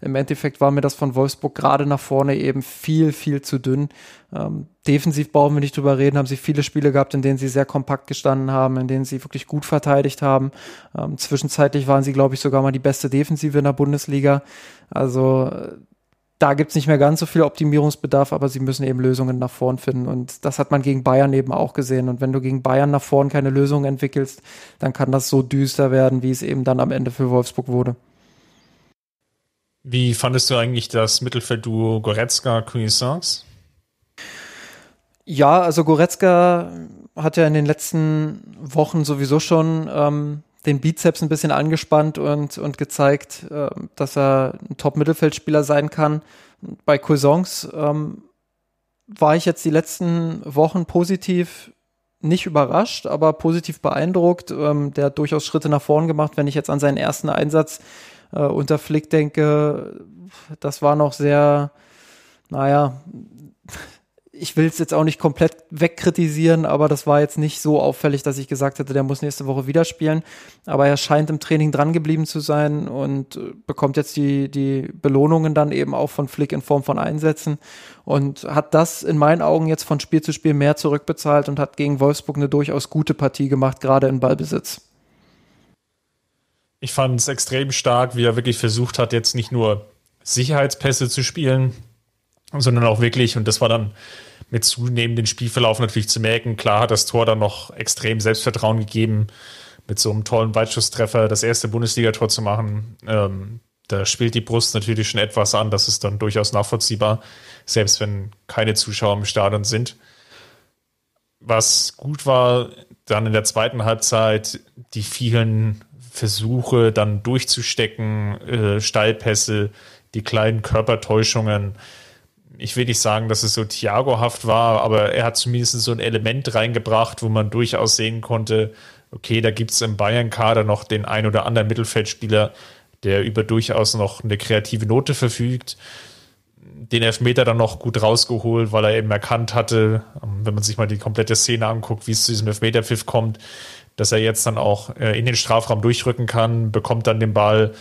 Im Endeffekt war mir das von Wolfsburg gerade nach vorne eben viel, viel zu dünn. Ähm, defensiv brauchen wir nicht drüber reden, haben sie viele Spiele gehabt, in denen sie sehr kompakt gestanden haben, in denen sie wirklich gut verteidigt haben. Ähm, zwischenzeitlich waren sie, glaube ich, sogar mal die beste Defensive in der Bundesliga. Also da gibt's nicht mehr ganz so viel Optimierungsbedarf, aber sie müssen eben Lösungen nach vorn finden. Und das hat man gegen Bayern eben auch gesehen. Und wenn du gegen Bayern nach vorn keine Lösung entwickelst, dann kann das so düster werden, wie es eben dann am Ende für Wolfsburg wurde. Wie fandest du eigentlich das Mittelfeldduo Goretzka-Cuisance? Ja, also Goretzka hat ja in den letzten Wochen sowieso schon ähm, den Bizeps ein bisschen angespannt und, und gezeigt, äh, dass er ein Top-Mittelfeldspieler sein kann. Bei Cousins ähm, war ich jetzt die letzten Wochen positiv nicht überrascht, aber positiv beeindruckt. Ähm, der hat durchaus Schritte nach vorn gemacht. Wenn ich jetzt an seinen ersten Einsatz äh, unter Flick denke, das war noch sehr, naja, ich will es jetzt auch nicht komplett wegkritisieren, aber das war jetzt nicht so auffällig, dass ich gesagt hätte, der muss nächste Woche wieder spielen. Aber er scheint im Training dran geblieben zu sein und äh, bekommt jetzt die, die Belohnungen dann eben auch von Flick in Form von Einsätzen und hat das in meinen Augen jetzt von Spiel zu Spiel mehr zurückbezahlt und hat gegen Wolfsburg eine durchaus gute Partie gemacht, gerade in Ballbesitz. Ich fand es extrem stark, wie er wirklich versucht hat, jetzt nicht nur Sicherheitspässe zu spielen, sondern auch wirklich, und das war dann mit zunehmendem Spielverlauf natürlich zu merken. Klar hat das Tor dann noch extrem Selbstvertrauen gegeben, mit so einem tollen Weitschusstreffer das erste Bundesligator zu machen. Ähm, da spielt die Brust natürlich schon etwas an, das ist dann durchaus nachvollziehbar, selbst wenn keine Zuschauer im Stadion sind. Was gut war, dann in der zweiten Halbzeit die vielen Versuche dann durchzustecken, äh, Steilpässe, die kleinen Körpertäuschungen, ich will nicht sagen, dass es so Thiago-haft war, aber er hat zumindest so ein Element reingebracht, wo man durchaus sehen konnte, okay, da gibt es im Bayern-Kader noch den ein oder anderen Mittelfeldspieler, der über durchaus noch eine kreative Note verfügt. Den Elfmeter dann noch gut rausgeholt, weil er eben erkannt hatte, wenn man sich mal die komplette Szene anguckt, wie es zu diesem Elfmeterpfiff kommt, dass er jetzt dann auch äh, in den Strafraum durchrücken kann, bekommt dann den Ball,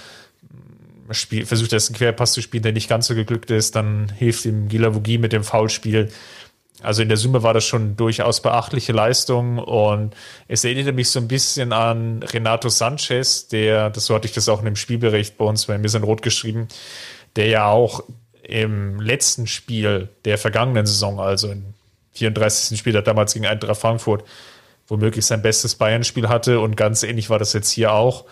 spiel, versucht er einen Querpass zu spielen, der nicht ganz so geglückt ist, dann hilft ihm Gilavogi mit dem Foulspiel. Also in der Summe war das schon durchaus beachtliche Leistung und es erinnerte mich so ein bisschen an Renato Sanchez, der, das so hatte ich das auch in dem Spielbericht bei uns bei mir sind rot geschrieben, der ja auch im letzten Spiel der vergangenen Saison, also im 34. Spiel, damals gegen Eintracht Frankfurt, womöglich sein bestes Bayern-Spiel hatte und ganz ähnlich war das jetzt hier auch.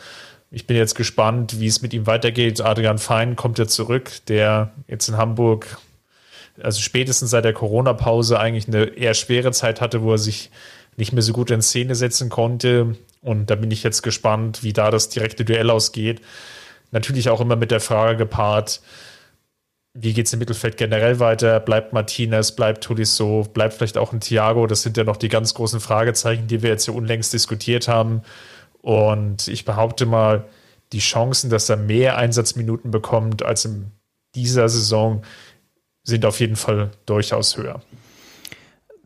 Ich bin jetzt gespannt, wie es mit ihm weitergeht. Adrian Fein kommt ja zurück, der jetzt in Hamburg, also spätestens seit der Corona-Pause eigentlich eine eher schwere Zeit hatte, wo er sich nicht mehr so gut in Szene setzen konnte. Und da bin ich jetzt gespannt, wie da das direkte Duell ausgeht. Natürlich auch immer mit der Frage gepaart, wie geht es im Mittelfeld generell weiter? Bleibt Martinez, bleibt Tolisso, bleibt vielleicht auch ein Thiago? Das sind ja noch die ganz großen Fragezeichen, die wir jetzt hier unlängst diskutiert haben. Und ich behaupte mal, die Chancen, dass er mehr Einsatzminuten bekommt als in dieser Saison, sind auf jeden Fall durchaus höher.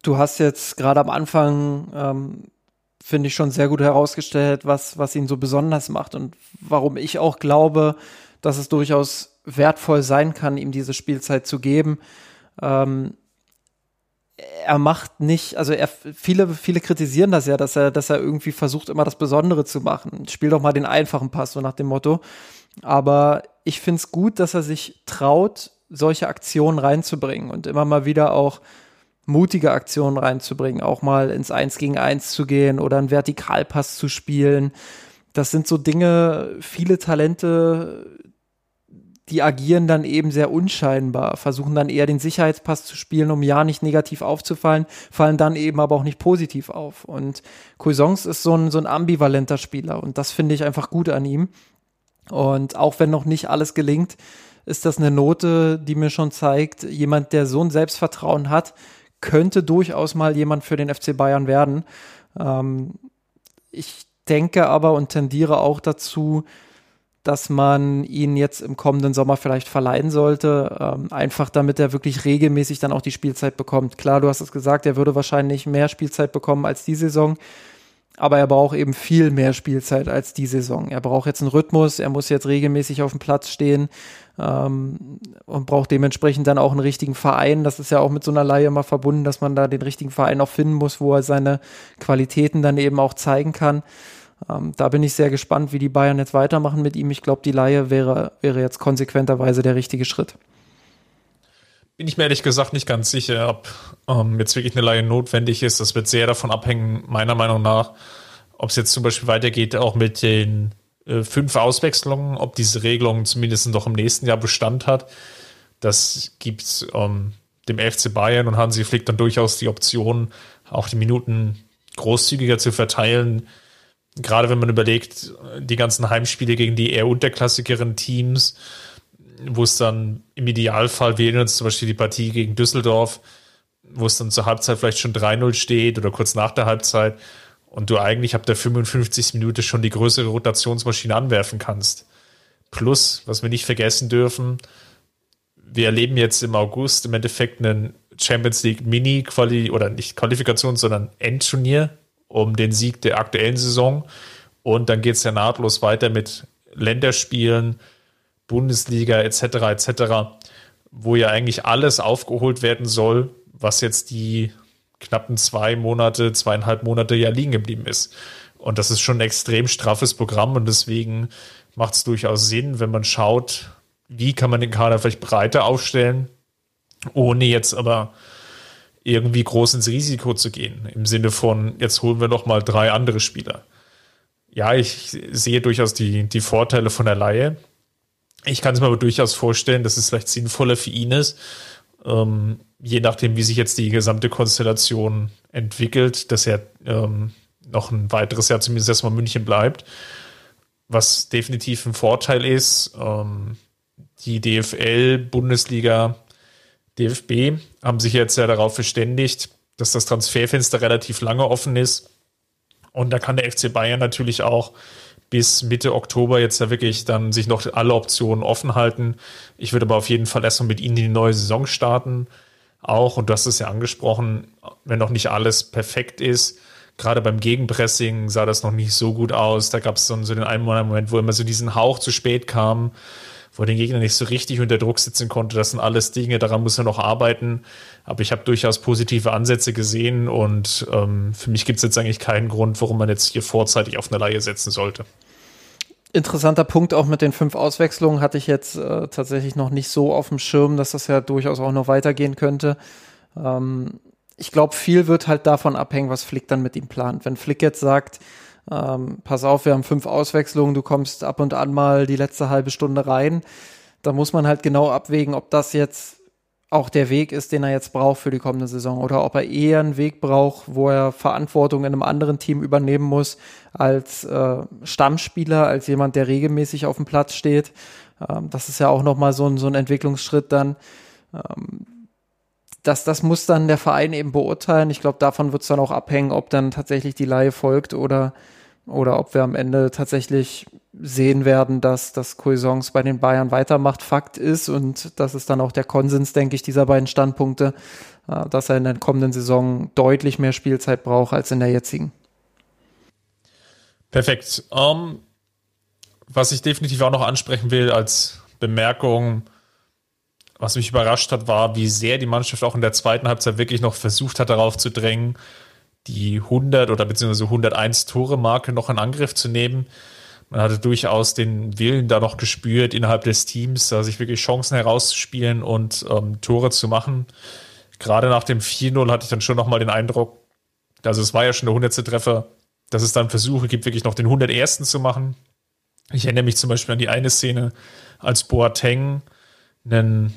Du hast jetzt gerade am Anfang, ähm, finde ich, schon sehr gut herausgestellt, was, was ihn so besonders macht und warum ich auch glaube, dass es durchaus wertvoll sein kann, ihm diese Spielzeit zu geben. Ähm, er macht nicht, also er, viele, viele kritisieren das ja, dass er, dass er irgendwie versucht, immer das Besondere zu machen. Spiel doch mal den einfachen Pass, so nach dem Motto. Aber ich finde es gut, dass er sich traut, solche Aktionen reinzubringen und immer mal wieder auch mutige Aktionen reinzubringen, auch mal ins Eins gegen Eins zu gehen oder einen Vertikalpass zu spielen. Das sind so Dinge, viele Talente die agieren dann eben sehr unscheinbar, versuchen dann eher den Sicherheitspass zu spielen, um ja nicht negativ aufzufallen, fallen dann eben aber auch nicht positiv auf. Und Cuisance ist so ein, so ein ambivalenter Spieler und das finde ich einfach gut an ihm. Und auch wenn noch nicht alles gelingt, ist das eine Note, die mir schon zeigt, jemand, der so ein Selbstvertrauen hat, könnte durchaus mal jemand für den FC Bayern werden. Ähm, ich denke aber und tendiere auch dazu, dass man ihn jetzt im kommenden Sommer vielleicht verleihen sollte, ähm, einfach damit er wirklich regelmäßig dann auch die Spielzeit bekommt. Klar, du hast es gesagt, er würde wahrscheinlich mehr Spielzeit bekommen als die Saison, aber er braucht eben viel mehr Spielzeit als die Saison. Er braucht jetzt einen Rhythmus, er muss jetzt regelmäßig auf dem Platz stehen. ähm, und braucht dementsprechend dann auch einen richtigen Verein. Das ist ja auch mit so einer Laie immer verbunden, dass man da den richtigen Verein auch finden muss, wo er seine Qualitäten dann eben auch zeigen kann. Ähm, da bin ich sehr gespannt, wie die Bayern jetzt weitermachen mit ihm. Ich glaube, die Laie wäre, wäre jetzt konsequenterweise der richtige Schritt. Bin ich mir ehrlich gesagt nicht ganz sicher, ob ähm, jetzt wirklich eine Laie notwendig ist. Das wird sehr davon abhängen, meiner Meinung nach, ob es jetzt zum Beispiel weitergeht, auch mit den äh, fünf Auswechslungen, ob diese Regelung zumindest noch im nächsten Jahr Bestand hat. Das gibt ähm, dem FC Bayern und Hansi Flick dann durchaus die Option, auch die Minuten großzügiger zu verteilen. Gerade wenn man überlegt, die ganzen Heimspiele gegen die eher unterklassigeren Teams, wo es dann im Idealfall, wir erinnern uns zum Beispiel die Partie gegen Düsseldorf, wo es dann zur Halbzeit vielleicht schon 3-0 steht oder kurz nach der Halbzeit, und du eigentlich ab der 55. Minute schon die größere Rotationsmaschine anwerfen kannst. Plus, was wir nicht vergessen dürfen, wir erleben jetzt im August im Endeffekt einen Champions League Mini-Quali oder nicht Qualifikation, sondern Endturnier um den Sieg der aktuellen Saison. Und dann geht es ja nahtlos weiter mit Länderspielen, Bundesliga etc. etc., wo ja eigentlich alles aufgeholt werden soll, was jetzt die knappen zwei Monate, zweieinhalb Monate ja liegen geblieben ist. Und das ist schon ein extrem straffes Programm und deswegen macht es durchaus Sinn, wenn man schaut, wie kann man den Kader vielleicht breiter aufstellen, ohne jetzt aber irgendwie groß ins Risiko zu gehen. Im Sinne von, jetzt holen wir noch mal drei andere Spieler. Ja, ich sehe durchaus die, die Vorteile von der Laie. Ich kann es mir aber durchaus vorstellen, dass es vielleicht sinnvoller für ihn ist, ähm, je nachdem, wie sich jetzt die gesamte Konstellation entwickelt, dass er ähm, noch ein weiteres Jahr zumindest erstmal München bleibt. Was definitiv ein Vorteil ist, ähm, die DFL, Bundesliga, DFB haben sich jetzt ja darauf verständigt, dass das Transferfenster relativ lange offen ist. Und da kann der FC Bayern natürlich auch bis Mitte Oktober jetzt ja wirklich dann sich noch alle Optionen offen halten. Ich würde aber auf jeden Fall erstmal mit ihnen die neue Saison starten. Auch, und du hast es ja angesprochen, wenn noch nicht alles perfekt ist, gerade beim Gegenpressing sah das noch nicht so gut aus. Da gab es so den einen Moment, wo immer so diesen Hauch zu spät kam, wo der Gegner nicht so richtig unter Druck sitzen konnte. Das sind alles Dinge, daran muss er noch arbeiten. Aber ich habe durchaus positive Ansätze gesehen und ähm, für mich gibt es jetzt eigentlich keinen Grund, warum man jetzt hier vorzeitig auf eine Laie setzen sollte. Interessanter Punkt auch mit den fünf Auswechslungen hatte ich jetzt äh, tatsächlich noch nicht so auf dem Schirm, dass das ja durchaus auch noch weitergehen könnte. Ähm, ich glaube, viel wird halt davon abhängen, was Flick dann mit ihm plant. Wenn Flick jetzt sagt, ähm, pass auf, wir haben fünf Auswechslungen, du kommst ab und an mal die letzte halbe Stunde rein, da muss man halt genau abwägen, ob das jetzt auch der Weg ist, den er jetzt braucht für die kommende Saison oder ob er eher einen Weg braucht, wo er Verantwortung in einem anderen Team übernehmen muss als äh, Stammspieler, als jemand, der regelmäßig auf dem Platz steht. Ähm, das ist ja auch nochmal so ein, so ein Entwicklungsschritt dann. Ähm, das, das muss dann der Verein eben beurteilen. Ich glaube, davon wird es dann auch abhängen, ob dann tatsächlich die Laie folgt oder, oder ob wir am Ende tatsächlich sehen werden, dass das Cuisance bei den Bayern weitermacht, Fakt ist und das ist dann auch der Konsens, denke ich, dieser beiden Standpunkte, äh, dass er in der kommenden Saison deutlich mehr Spielzeit braucht als in der jetzigen. Perfekt. Um, ähm, was ich definitiv auch noch ansprechen will als Bemerkung, was mich überrascht hat, war, wie sehr die Mannschaft auch in der zweiten Halbzeit wirklich noch versucht hat, darauf zu drängen, die 100 oder beziehungsweise 101 Tore Marke noch in Angriff zu nehmen. Man hatte durchaus den Willen da noch gespürt innerhalb des Teams, da sich wirklich Chancen herauszuspielen und ähm, Tore zu machen. Gerade nach dem 4-0 hatte ich dann schon nochmal den Eindruck, also es war ja schon der 100. Treffer, dass es dann Versuche gibt, wirklich noch den 101. zu machen. Ich erinnere mich zum Beispiel an die eine Szene, als Boateng einen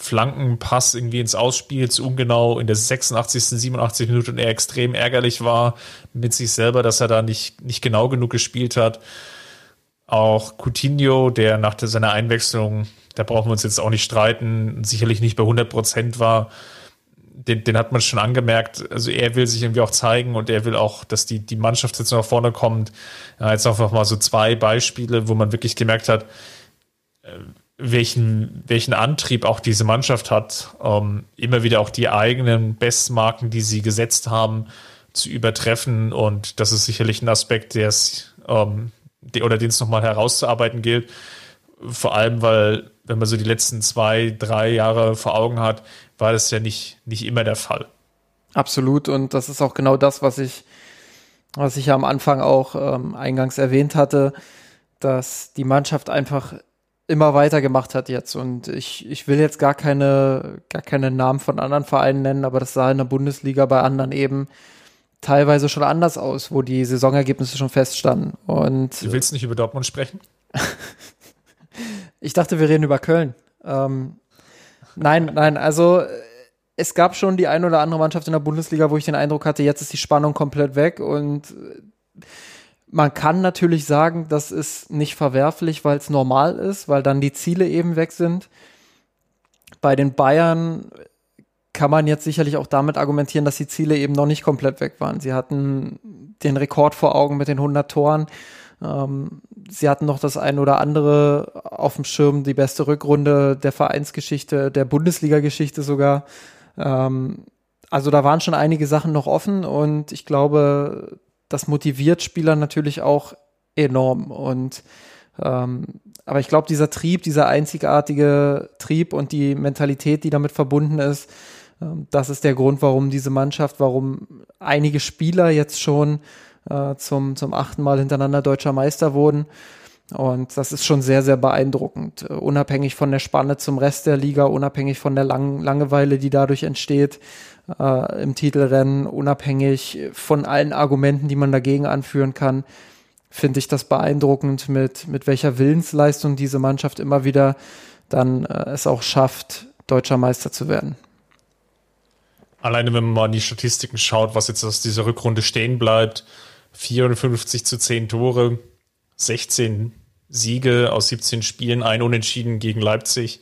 Flankenpass irgendwie ins Ausspiel zu ungenau in der 86., 87. Minute und er extrem ärgerlich war mit sich selber, dass er da nicht, nicht genau genug gespielt hat. Auch Coutinho, der nach seiner Einwechslung, da brauchen wir uns jetzt auch nicht streiten, sicherlich nicht bei 100 Prozent war, den, den hat man schon angemerkt. Also er will sich irgendwie auch zeigen und er will auch, dass die, die Mannschaft jetzt nach vorne kommt. Ja, jetzt einfach mal so zwei Beispiele, wo man wirklich gemerkt hat, äh, welchen, welchen Antrieb auch diese Mannschaft hat, ähm, immer wieder auch die eigenen Bestmarken, die sie gesetzt haben, zu übertreffen. Und das ist sicherlich ein Aspekt, der es ähm, oder den es nochmal herauszuarbeiten gilt. Vor allem, weil, wenn man so die letzten zwei, drei Jahre vor Augen hat, war das ja nicht, nicht immer der Fall. Absolut. Und das ist auch genau das, was ich, was ich ja am Anfang auch ähm, eingangs erwähnt hatte, dass die Mannschaft einfach immer weiter gemacht hat jetzt. Und ich, ich will jetzt gar keine, gar keine Namen von anderen Vereinen nennen, aber das sah in der Bundesliga bei anderen eben teilweise schon anders aus, wo die Saisonergebnisse schon feststanden. Und du willst nicht über Dortmund sprechen? ich dachte, wir reden über Köln. Ähm, nein, nein, also es gab schon die ein oder andere Mannschaft in der Bundesliga, wo ich den Eindruck hatte, jetzt ist die Spannung komplett weg und man kann natürlich sagen, das ist nicht verwerflich, weil es normal ist, weil dann die Ziele eben weg sind. Bei den Bayern kann man jetzt sicherlich auch damit argumentieren, dass die Ziele eben noch nicht komplett weg waren. Sie hatten den Rekord vor Augen mit den 100 Toren. Ähm, sie hatten noch das ein oder andere auf dem Schirm, die beste Rückrunde der Vereinsgeschichte, der Bundesliga-Geschichte sogar. Ähm, also da waren schon einige Sachen noch offen und ich glaube, das motiviert Spieler natürlich auch enorm. Und ähm, aber ich glaube, dieser Trieb, dieser einzigartige Trieb und die Mentalität, die damit verbunden ist, ähm, das ist der Grund, warum diese Mannschaft, warum einige Spieler jetzt schon äh, zum, zum achten Mal hintereinander deutscher Meister wurden. Und das ist schon sehr, sehr beeindruckend. Uh, unabhängig von der Spanne zum Rest der Liga, unabhängig von der Lang Langeweile, die dadurch entsteht äh, im Titelrennen, unabhängig von allen Argumenten, die man dagegen anführen kann, finde ich das beeindruckend, mit, mit welcher Willensleistung diese Mannschaft immer wieder dann äh, es auch schafft, deutscher Meister zu werden. Alleine wenn man mal in die Statistiken schaut, was jetzt aus dieser Rückrunde stehen bleibt, 54 zu 10 Tore, 16 Siege aus 17 Spielen, ein Unentschieden gegen Leipzig.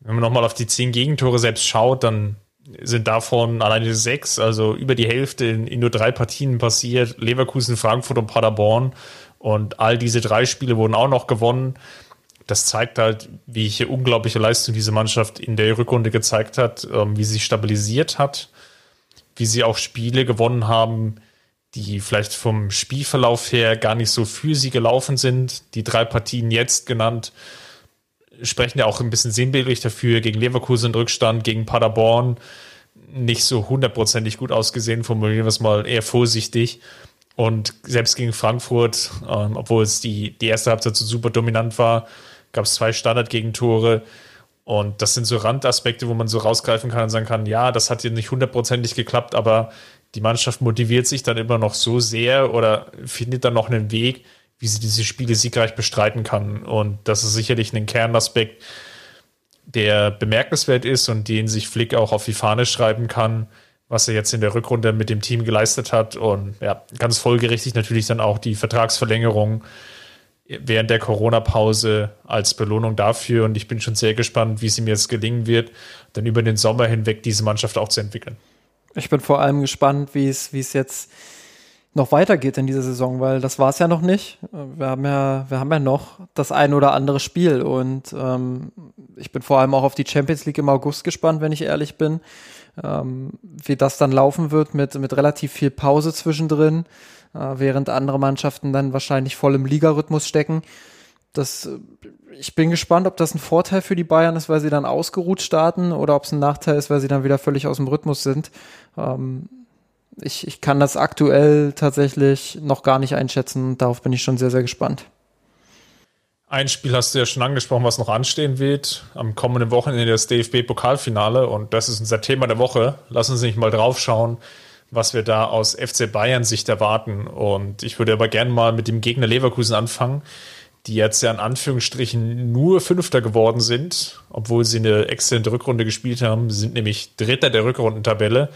Wenn man nochmal auf die 10 Gegentore selbst schaut, dann sind davon alleine sechs, also über die Hälfte in, in, nur drei Partien passiert. Leverkusen, Frankfurt und Paderborn. Und all diese drei Spiele wurden auch noch gewonnen. Das zeigt halt, wie hier unglaubliche Leistung diese Mannschaft in der Rückrunde gezeigt hat, ähm, wie sie stabilisiert hat, wie sie auch Spiele gewonnen haben, die vielleicht vom Spielverlauf her gar nicht so für sie gelaufen sind. Die drei Partien jetzt genannt sprechen ja auch ein bisschen sinnbildlich dafür. Gegen Leverkusen Rückstand, gegen Paderborn nicht so hundertprozentig gut ausgesehen, formulieren wir es mal eher vorsichtig. Und selbst gegen Frankfurt, ähm, obwohl es die, die erste Halbzeit so super dominant war, gab es zwei Standardgegentore. Und das sind so Randaspekte, wo man so rausgreifen kann und sagen kann, ja, das hat hier nicht hundertprozentig geklappt, aber die Mannschaft motiviert sich dann immer noch so sehr oder findet dann noch einen Weg, wie sie diese Spiele siegreich bestreiten kann. Und das ist sicherlich ein Kernaspekt, der bemerkenswert ist und den sich Flick auch auf die Fahne schreiben kann, was er jetzt in der Rückrunde mit dem Team geleistet hat. Und ja, ganz folgerichtig natürlich dann auch die Vertragsverlängerung während der Corona-Pause als Belohnung dafür. Und ich bin schon sehr gespannt, wie es ihm jetzt gelingen wird, dann über den Sommer hinweg diese Mannschaft auch zu entwickeln. Ich bin vor allem gespannt, wie es, wie es jetzt noch weitergeht in dieser Saison, weil das war es ja noch nicht. Wir haben ja, wir haben ja noch das ein oder andere Spiel und ähm, ich bin vor allem auch auf die Champions League im August gespannt, wenn ich ehrlich bin, ähm, wie das dann laufen wird mit, mit relativ viel Pause zwischendrin, äh, während andere Mannschaften dann wahrscheinlich voll im Ligarhythmus stecken. Das, ich bin gespannt, ob das ein Vorteil für die Bayern ist, weil sie dann ausgeruht starten oder ob es ein Nachteil ist, weil sie dann wieder völlig aus dem Rhythmus sind. Ähm, ich, ich kann das aktuell tatsächlich noch gar nicht einschätzen. Darauf bin ich schon sehr, sehr gespannt. Ein Spiel hast du ja schon angesprochen, was noch anstehen wird. Am kommenden Wochenende das DFB-Pokalfinale und das ist unser Thema der Woche. Lassen Sie nicht mal drauf schauen, was wir da aus FC Bayern Sicht erwarten. Und ich würde aber gerne mal mit dem Gegner Leverkusen anfangen, die jetzt ja in Anführungsstrichen nur Fünfter geworden sind, obwohl sie eine exzellente Rückrunde gespielt haben. Sie sind nämlich Dritter der Rückrundentabelle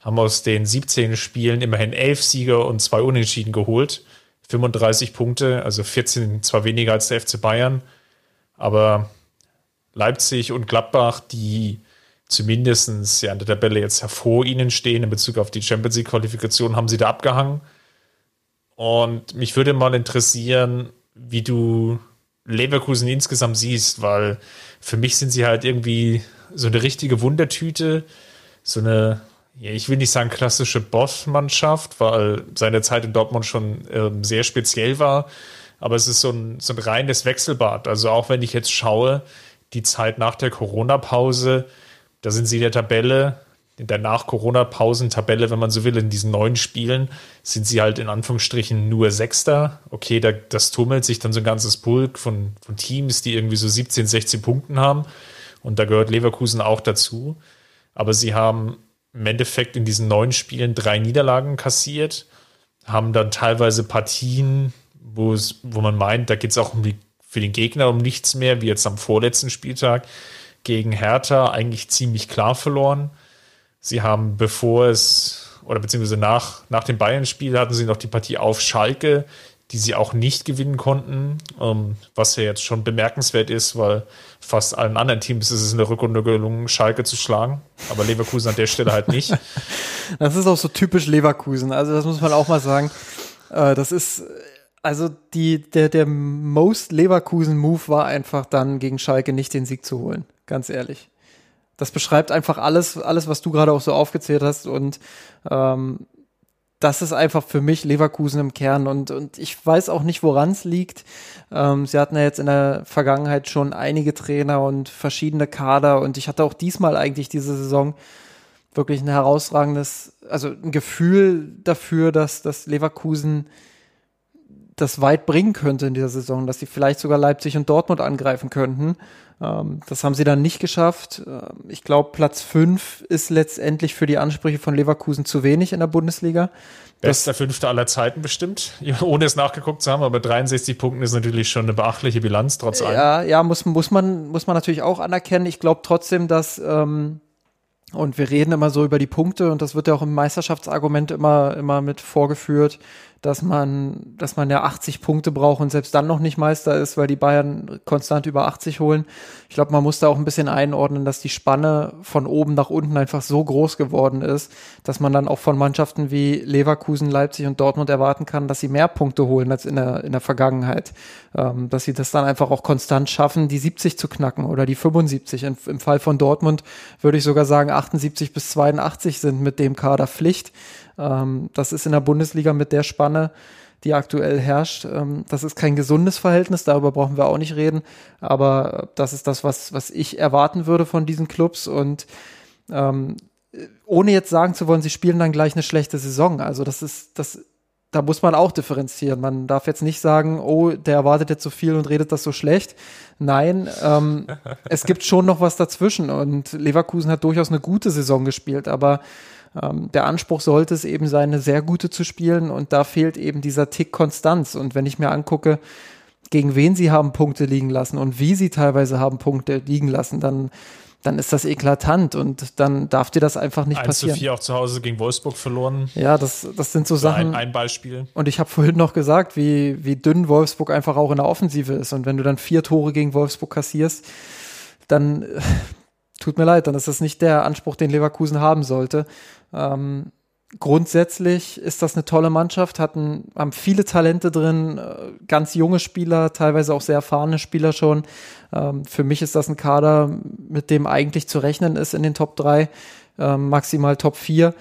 haben aus den 17 Spielen immerhin 11 Siege und zwei Unentschieden geholt. 35 Punkte, also 14 zwar weniger als der FC Bayern, aber Leipzig und Gladbach, die zumindest ja in der Tabelle jetzt vor ihnen stehen in Bezug auf die Champions League Qualifikation, haben sie da abgehangen. Und mich würde mal interessieren, wie du Leverkusen insgesamt siehst, weil für mich sind sie halt irgendwie so eine richtige Wundertüte, so eine ich will nicht sagen klassische Boss-Mannschaft, weil seine Zeit in Dortmund schon ähm, sehr speziell war. aber es ist so ein, so ein reines Wechselbad. Also auch wenn ich jetzt schaue, die Zeit nach der Corona-Pause, da sind sie in der Tabelle, in der Nach-Corona-Pausen-Tabelle, wenn man so will, in diesen neun Spielen, sind sie halt in Anführungsstrichen nur Sechster. Okay, da, das tummelt sich dann so ein ganzes Pulk von, von Teams, die irgendwie so 17, 16 Punkten haben. Und da gehört Leverkusen auch dazu. Aber sie haben im Endeffekt in diesen neun Spielen drei Niederlagen kassiert, haben dann teilweise Partien, wo man meint, da geht es auch um die, für den Gegner um nichts mehr, wie jetzt am vorletzten Spieltag gegen Hertha, eigentlich ziemlich klar verloren. Sie haben, bevor es, oder beziehungsweise nach, nach dem Bayern-Spiel hatten sie noch die Partie auf Schalke, die sie auch nicht gewinnen konnten, ähm, was ja jetzt schon bemerkenswert ist, weil fast allen anderen Teams ist es in der Rückrunde gelungen, Schalke zu schlagen, aber Leverkusen an der Stelle halt nicht. Das ist auch so typisch Leverkusen, also das muss man auch mal sagen. Äh, das ist, also die, der, der most Leverkusen-Move war einfach dann gegen Schalke nicht den Sieg zu holen, ganz ehrlich. Das beschreibt einfach alles, alles, was du gerade auch so aufgezählt hast und ähm, das ist einfach für mich Leverkusen im Kern und, und ich weiß auch nicht, woran es liegt. Ähm, sie hatten ja jetzt in der Vergangenheit schon einige Trainer und verschiedene Kader und ich hatte auch diesmal eigentlich diese Saison wirklich ein herausragendes, also ein Gefühl dafür, dass, dass Leverkusen das weit bringen könnte in dieser Saison, dass sie vielleicht sogar Leipzig und Dortmund angreifen könnten. Ähm, das haben sie dann nicht geschafft. Ähm, ich glaube, Platz fünf ist letztendlich für die Ansprüche von Leverkusen zu wenig in der Bundesliga. Bester Fünfter aller Zeiten bestimmt, ohne es nachgeguckt zu haben, aber 63 Punkten ist natürlich schon eine beachtliche Bilanz trotz allem. Ja, ja, muss, muss, man, muss man natürlich auch anerkennen. Ich glaube trotzdem, dass ähm, und wir reden immer so über die Punkte und das wird ja auch im Meisterschaftsargument immer, immer mit vorgeführt dass man, dass man ja 80 Punkte braucht und selbst dann noch nicht Meister ist, weil die Bayern konstant über 80 holen. Ich glaube, man muss da auch ein bisschen einordnen, dass die Spanne von oben nach unten einfach so groß geworden ist, dass man dann auch von Mannschaften wie Leverkusen, Leipzig und Dortmund erwarten kann, dass sie mehr Punkte holen als in der, in der Vergangenheit. Ähm, dass sie das dann einfach auch konstant schaffen, die 70 zu knacken oder die 75. In, Im Fall von Dortmund würde ich sogar sagen, 78 bis 82 sind mit dem Kader Pflicht. Ähm, das ist in der Bundesliga mit der Spanne, die aktuell herrscht. Ähm, das ist kein gesundes Verhältnis, darüber brauchen wir auch nicht reden. Aber das ist das, was, was ich erwarten würde von diesen Clubs. Und ähm, ohne jetzt sagen zu wollen, sie spielen dann gleich eine schlechte Saison. Also das ist, das, da muss man auch differenzieren. Man darf jetzt nicht sagen, oh, der erwartet jetzt so viel und redet das so schlecht. Nein, ähm, es gibt schon noch was dazwischen und Leverkusen hat durchaus eine gute Saison gespielt, aber ähm, der Anspruch sollte es eben sein, eine sehr gute zu spielen und da fehlt eben dieser Tick Konstanz. Und wenn ich mir angucke, gegen wen sie haben Punkte liegen lassen und wie sie teilweise haben Punkte liegen lassen, dann dann ist das eklatant und dann darf dir das einfach nicht 1 passieren. 1 zu 4 auch zu Hause gegen Wolfsburg verloren. Ja, das, das sind so Sachen. Ein, ein, Beispiel. Und ich habe vorhin noch gesagt, wie, wie dünn Wolfsburg einfach auch in der Offensive ist. Und wenn du dann vier Tore gegen Wolfsburg kassierst, dann tut mir leid, dann ist das nicht der Anspruch, den Leverkusen haben sollte. Ähm, grundsätzlich ist das eine tolle Mannschaft, hatten, haben viele Talente drin, äh, ganz junge Spieler, teilweise auch sehr erfahrene Spieler schon. Ähm, für mich ist das ein Kader, mit dem eigentlich zu rechnen ist in den Top 3, ähm, maximal Top 4.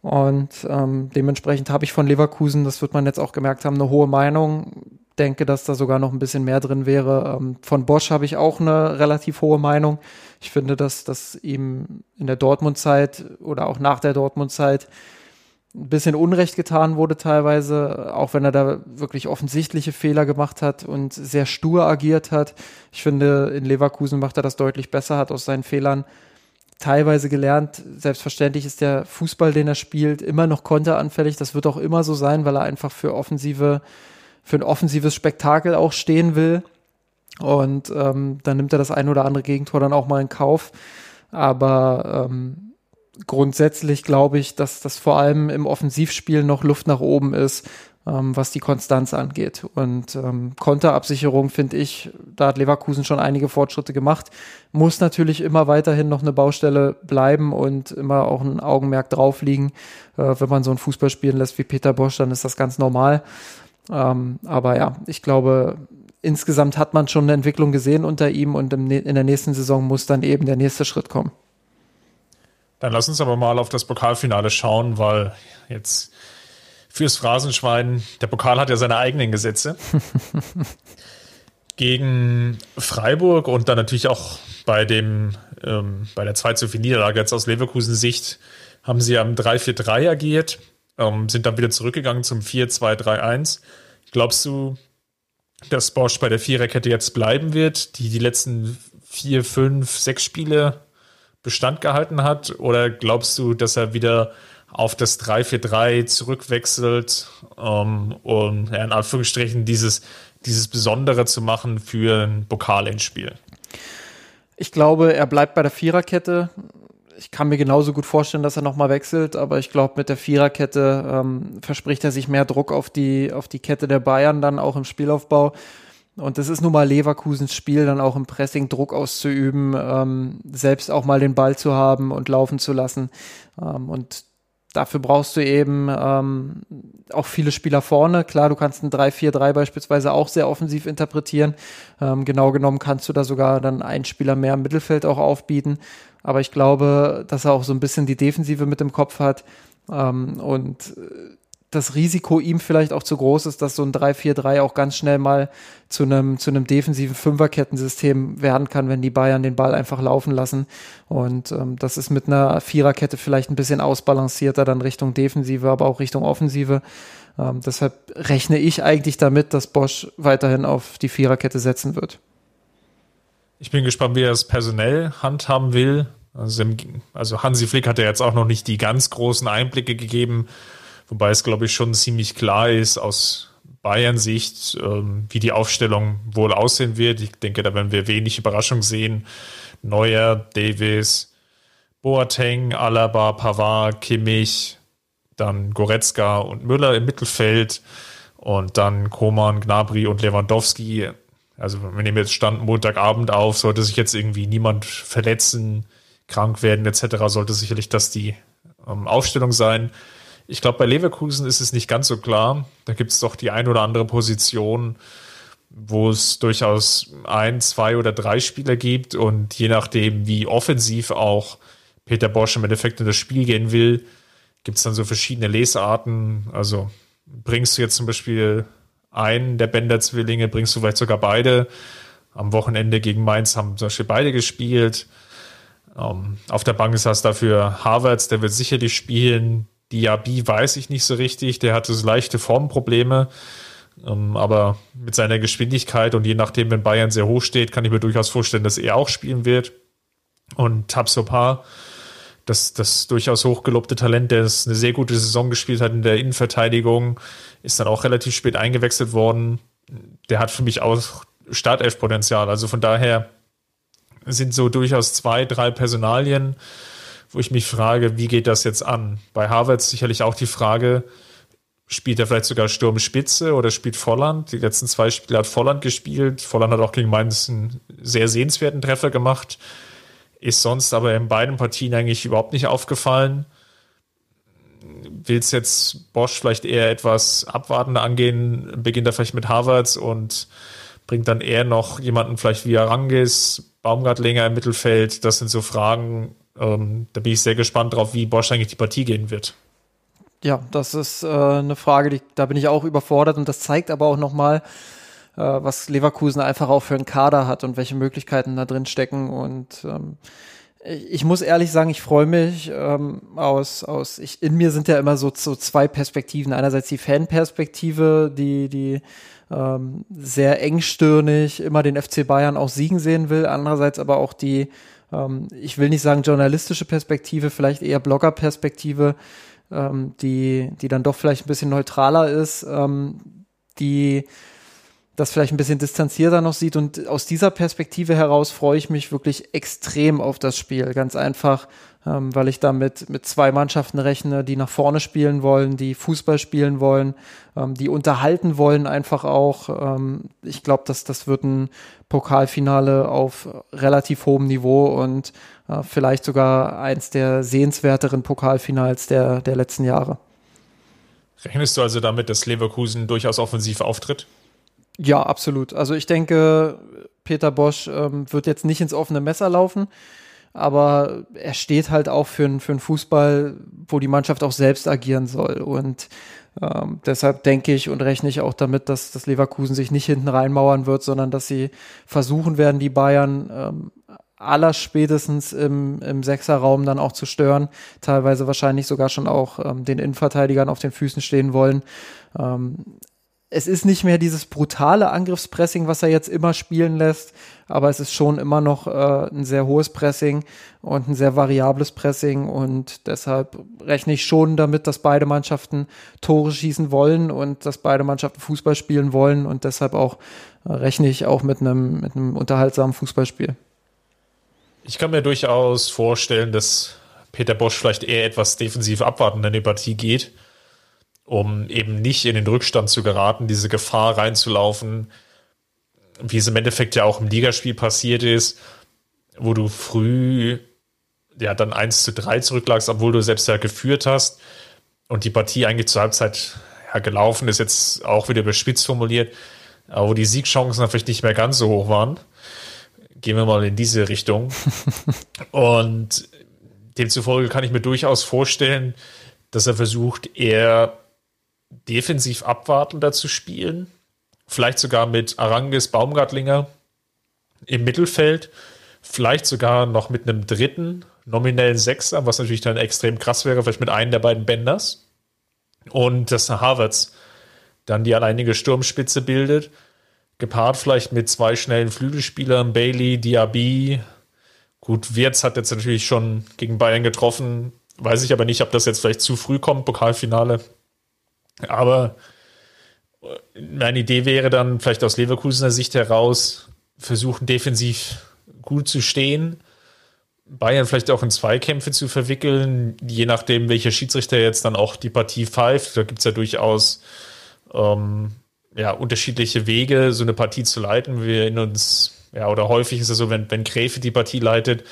Und ähm, dementsprechend habe ich von Leverkusen, das wird man jetzt auch gemerkt haben, eine hohe Meinung. Denke, dass da sogar noch ein bisschen mehr drin wäre. Ähm, von Bosch habe ich auch eine relativ hohe Meinung. Ich finde, dass, dass ihm in der Dortmund-Zeit oder auch nach der Dortmund-Zeit ein bisschen Unrecht getan wurde teilweise, auch wenn er da wirklich offensichtliche Fehler gemacht hat und sehr stur agiert hat. Ich finde, in Leverkusen macht er das deutlich besser, hat aus seinen Fehlern teilweise gelernt. Selbstverständlich ist der Fußball, den er spielt, immer noch konteranfällig. Das wird auch immer so sein, weil er einfach für offensive, für ein offensives Spektakel auch stehen will. Und ähm, dann nimmt er das ein oder andere Gegentor dann auch mal in Kauf. Aber ähm, grundsätzlich glaube ich, dass das vor allem im Offensivspiel noch Luft nach oben ist, ähm, was die Konstanz angeht. Und ähm, Konterabsicherung finde ich, da hat Leverkusen schon einige Fortschritte gemacht, muss natürlich immer weiterhin noch eine Baustelle bleiben und immer auch ein Augenmerk drauf liegen. Äh, wenn man so einen Fußball spielen lässt wie Peter Bosch, dann ist das ganz normal. Ähm, aber ja, ich glaube, insgesamt hat man schon eine Entwicklung gesehen unter ihm und im, in der nächsten Saison muss dann eben der nächste Schritt kommen. Dann lass uns aber mal auf das Pokalfinale schauen, weil jetzt fürs Phrasenschwein. Der Pokal hat ja seine eigenen Gesetze. Gegen Freiburg und dann natürlich auch bei dem ähm, bei der 2 zu 4 Niederlage jetzt aus Leverkusen Sicht haben sie am 3-4-3 agiert, ähm, sind dann wieder zurückgegangen zum 4-2-3-1. Glaubst du, dass Bosch bei der Viererkette jetzt bleiben wird, die die letzten vier, fünf, sechs Spiele Bestand gehalten hat? Oder glaubst du, dass er wieder auf das 3-4-3 zurückwechselt, ähm, um ja, in Anführungsstrichen dieses, dieses Besondere zu machen für ein Pokalendspiel? Ich glaube, er bleibt bei der Viererkette. Ich kann mir genauso gut vorstellen, dass er nochmal wechselt, aber ich glaube, mit der Viererkette ähm, verspricht er sich mehr Druck auf die, auf die Kette der Bayern dann auch im Spielaufbau. Und das ist nun mal Leverkusens Spiel, dann auch im Pressing Druck auszuüben, ähm, selbst auch mal den Ball zu haben und laufen zu lassen. Ähm, und dafür brauchst du eben ähm, auch viele Spieler vorne. Klar, du kannst ein 3-4-3 beispielsweise auch sehr offensiv interpretieren. Ähm, genau genommen kannst du da sogar dann einen Spieler mehr im Mittelfeld auch aufbieten. Aber ich glaube, dass er auch so ein bisschen die Defensive mit im Kopf hat. Ähm, und äh, das Risiko ihm vielleicht auch zu groß ist, dass so ein 3-4-3 auch ganz schnell mal zu einem, zu einem defensiven Fünferkettensystem werden kann, wenn die Bayern den Ball einfach laufen lassen. Und ähm, das ist mit einer Viererkette vielleicht ein bisschen ausbalancierter dann Richtung Defensive, aber auch Richtung Offensive. Ähm, deshalb rechne ich eigentlich damit, dass Bosch weiterhin auf die Viererkette setzen wird. Ich bin gespannt, wie er es personell handhaben will. Also, also Hansi Flick hat ja jetzt auch noch nicht die ganz großen Einblicke gegeben, Wobei es, glaube ich, schon ziemlich klar ist aus Bayern-Sicht, ähm, wie die Aufstellung wohl aussehen wird. Ich denke, da werden wir wenig Überraschung sehen. Neuer, Davis, Boateng, Alaba, Pavard, Kimmich, dann Goretzka und Müller im Mittelfeld und dann Koman, Gnabry und Lewandowski. Also wir nehmen jetzt Stand Montagabend auf, sollte sich jetzt irgendwie niemand verletzen, krank werden etc., sollte sicherlich das die ähm, Aufstellung sein. Ich glaube, bei Leverkusen ist es nicht ganz so klar. Da gibt es doch die ein oder andere Position, wo es durchaus ein, zwei oder drei Spieler gibt und je nachdem, wie offensiv auch Peter Bosch im Endeffekt in das Spiel gehen will, gibt es dann so verschiedene Lesarten. Also bringst du jetzt zum Beispiel einen der Bender-Zwillinge, bringst du vielleicht sogar beide. Am Wochenende gegen Mainz haben zum Beispiel beide gespielt. Ähm, auf der Bank ist das dafür Harvards, der wird sicherlich spielen. Diaby weiß ich nicht so richtig. Der hatte so leichte Formprobleme. Ähm, aber mit seiner Geschwindigkeit und je nachdem, wenn Bayern sehr hoch steht, kann ich mir durchaus vorstellen, dass er auch spielen wird. Und Tabsopar, das, das durchaus hochgelobte Talent, der eine sehr gute Saison gespielt hat in der Innenverteidigung, ist dann auch relativ spät eingewechselt worden. Der hat für mich auch Startelf-Potenzial. Also von daher sind so durchaus zwei, drei Personalien, wo ich mich frage, wie geht das jetzt an? Bei Harvard sicherlich auch die Frage, spielt er vielleicht sogar Sturmspitze oder spielt Volland? Die letzten zwei Spiele hat Volland gespielt. Volland hat auch gegen Mainz einen sehr sehenswerten Treffer gemacht. Ist sonst aber in beiden Partien eigentlich überhaupt nicht aufgefallen. Will es jetzt Bosch vielleicht eher etwas abwartender angehen? Beginnt er vielleicht mit Harvards und bringt dann eher noch jemanden vielleicht wie Arangis, Baumgartlinger im Mittelfeld? Das sind so Fragen, ähm, da bin ich sehr gespannt drauf, wie Bosch eigentlich die Partie gehen wird. Ja, das ist äh, eine Frage, die, da bin ich auch überfordert und das zeigt aber auch nochmal, äh, was Leverkusen einfach auch für einen Kader hat und welche Möglichkeiten da drin stecken und ähm, ich muss ehrlich sagen, ich freue mich ähm, aus, aus ich, in mir sind ja immer so, so zwei Perspektiven. Einerseits die Fanperspektive, die, die ähm, sehr engstirnig immer den FC Bayern auch siegen sehen will. Andererseits aber auch die ähm, ich will nicht sagen journalistische Perspektive, vielleicht eher Blogger-Perspektive, ähm, die, die dann doch vielleicht ein bisschen neutraler ist, ähm, die das vielleicht ein bisschen distanzierter noch sieht. Und aus dieser Perspektive heraus freue ich mich wirklich extrem auf das Spiel. Ganz einfach, ähm, weil ich damit mit zwei Mannschaften rechne, die nach vorne spielen wollen, die Fußball spielen wollen, ähm, die unterhalten wollen einfach auch. Ähm, ich glaube, dass das wird ein Pokalfinale auf relativ hohem Niveau und äh, vielleicht sogar eins der sehenswerteren Pokalfinals der, der letzten Jahre. Rechnest du also damit, dass Leverkusen durchaus offensiv auftritt? Ja, absolut. Also ich denke, Peter Bosch ähm, wird jetzt nicht ins offene Messer laufen aber er steht halt auch für, für einen Fußball, wo die Mannschaft auch selbst agieren soll. Und Ähm, deshalb denke ich und rechne ich auch damit, dass das Leverkusen sich nicht hinten reinmauern wird, sondern dass sie versuchen werden, die Bayern ähm, aller spätestens im, im Sechserraum dann auch zu stören, teilweise wahrscheinlich sogar schon auch ähm, den Innenverteidigern auf den Füßen stehen wollen. Ähm, es ist nicht mehr dieses brutale Angriffspressing, was er jetzt immer spielen lässt, aber es ist schon immer noch äh, ein sehr hohes Pressing und ein sehr variables Pressing und deshalb rechne ich schon damit, dass beide Mannschaften Tore schießen wollen und dass beide Mannschaften Fußball spielen wollen und deshalb auch äh, rechne ich auch mit einem mit einem unterhaltsamen Fußballspiel. Ich kann mir durchaus vorstellen, dass Peter Bosch vielleicht eher etwas defensiv abwartend in die Partie geht um eben nicht in den Rückstand zu geraten, diese Gefahr reinzulaufen, wie es im Endeffekt ja auch im Ligaspiel passiert ist, wo du früh ja dann 1 zu 3 zurücklagst, obwohl du selbst ja geführt hast und die Partie eigentlich zur Halbzeit ja, gelaufen ist, jetzt auch wieder überspitzt formuliert, aber wo die Siegchancen vielleicht nicht mehr ganz so hoch waren. Gehen wir mal in diese Richtung. und demzufolge kann ich mir durchaus vorstellen, dass er versucht, eher defensiv abwartender zu spielen. Vielleicht sogar mit Arangis Baumgartlinger im Mittelfeld. Vielleicht sogar noch mit einem dritten nominellen Sechser, was natürlich dann extrem krass wäre, vielleicht mit einem der beiden Benders. Und dass Harvards dann die alleinige Sturmspitze bildet. Gepaart vielleicht mit zwei schnellen Flügelspielern, Bailey, Diaby. Gut, Wirtz hat jetzt natürlich schon gegen Bayern getroffen. Weiß ich aber nicht, ob das jetzt vielleicht zu früh kommt, Pokalfinale. Aber meine Idee wäre dann vielleicht aus Leverkusener Sicht heraus, versuchen defensiv gut zu stehen, Bayern vielleicht auch in Zweikämpfe zu verwickeln, je nachdem, welcher Schiedsrichter jetzt dann auch die Partie pfeift. Da gibt es ja durchaus ähm, ja, unterschiedliche Wege, so eine Partie zu leiten. Wir erinnern uns, ja, oder häufig ist es so, wenn, wenn Gräfe die Partie leitet,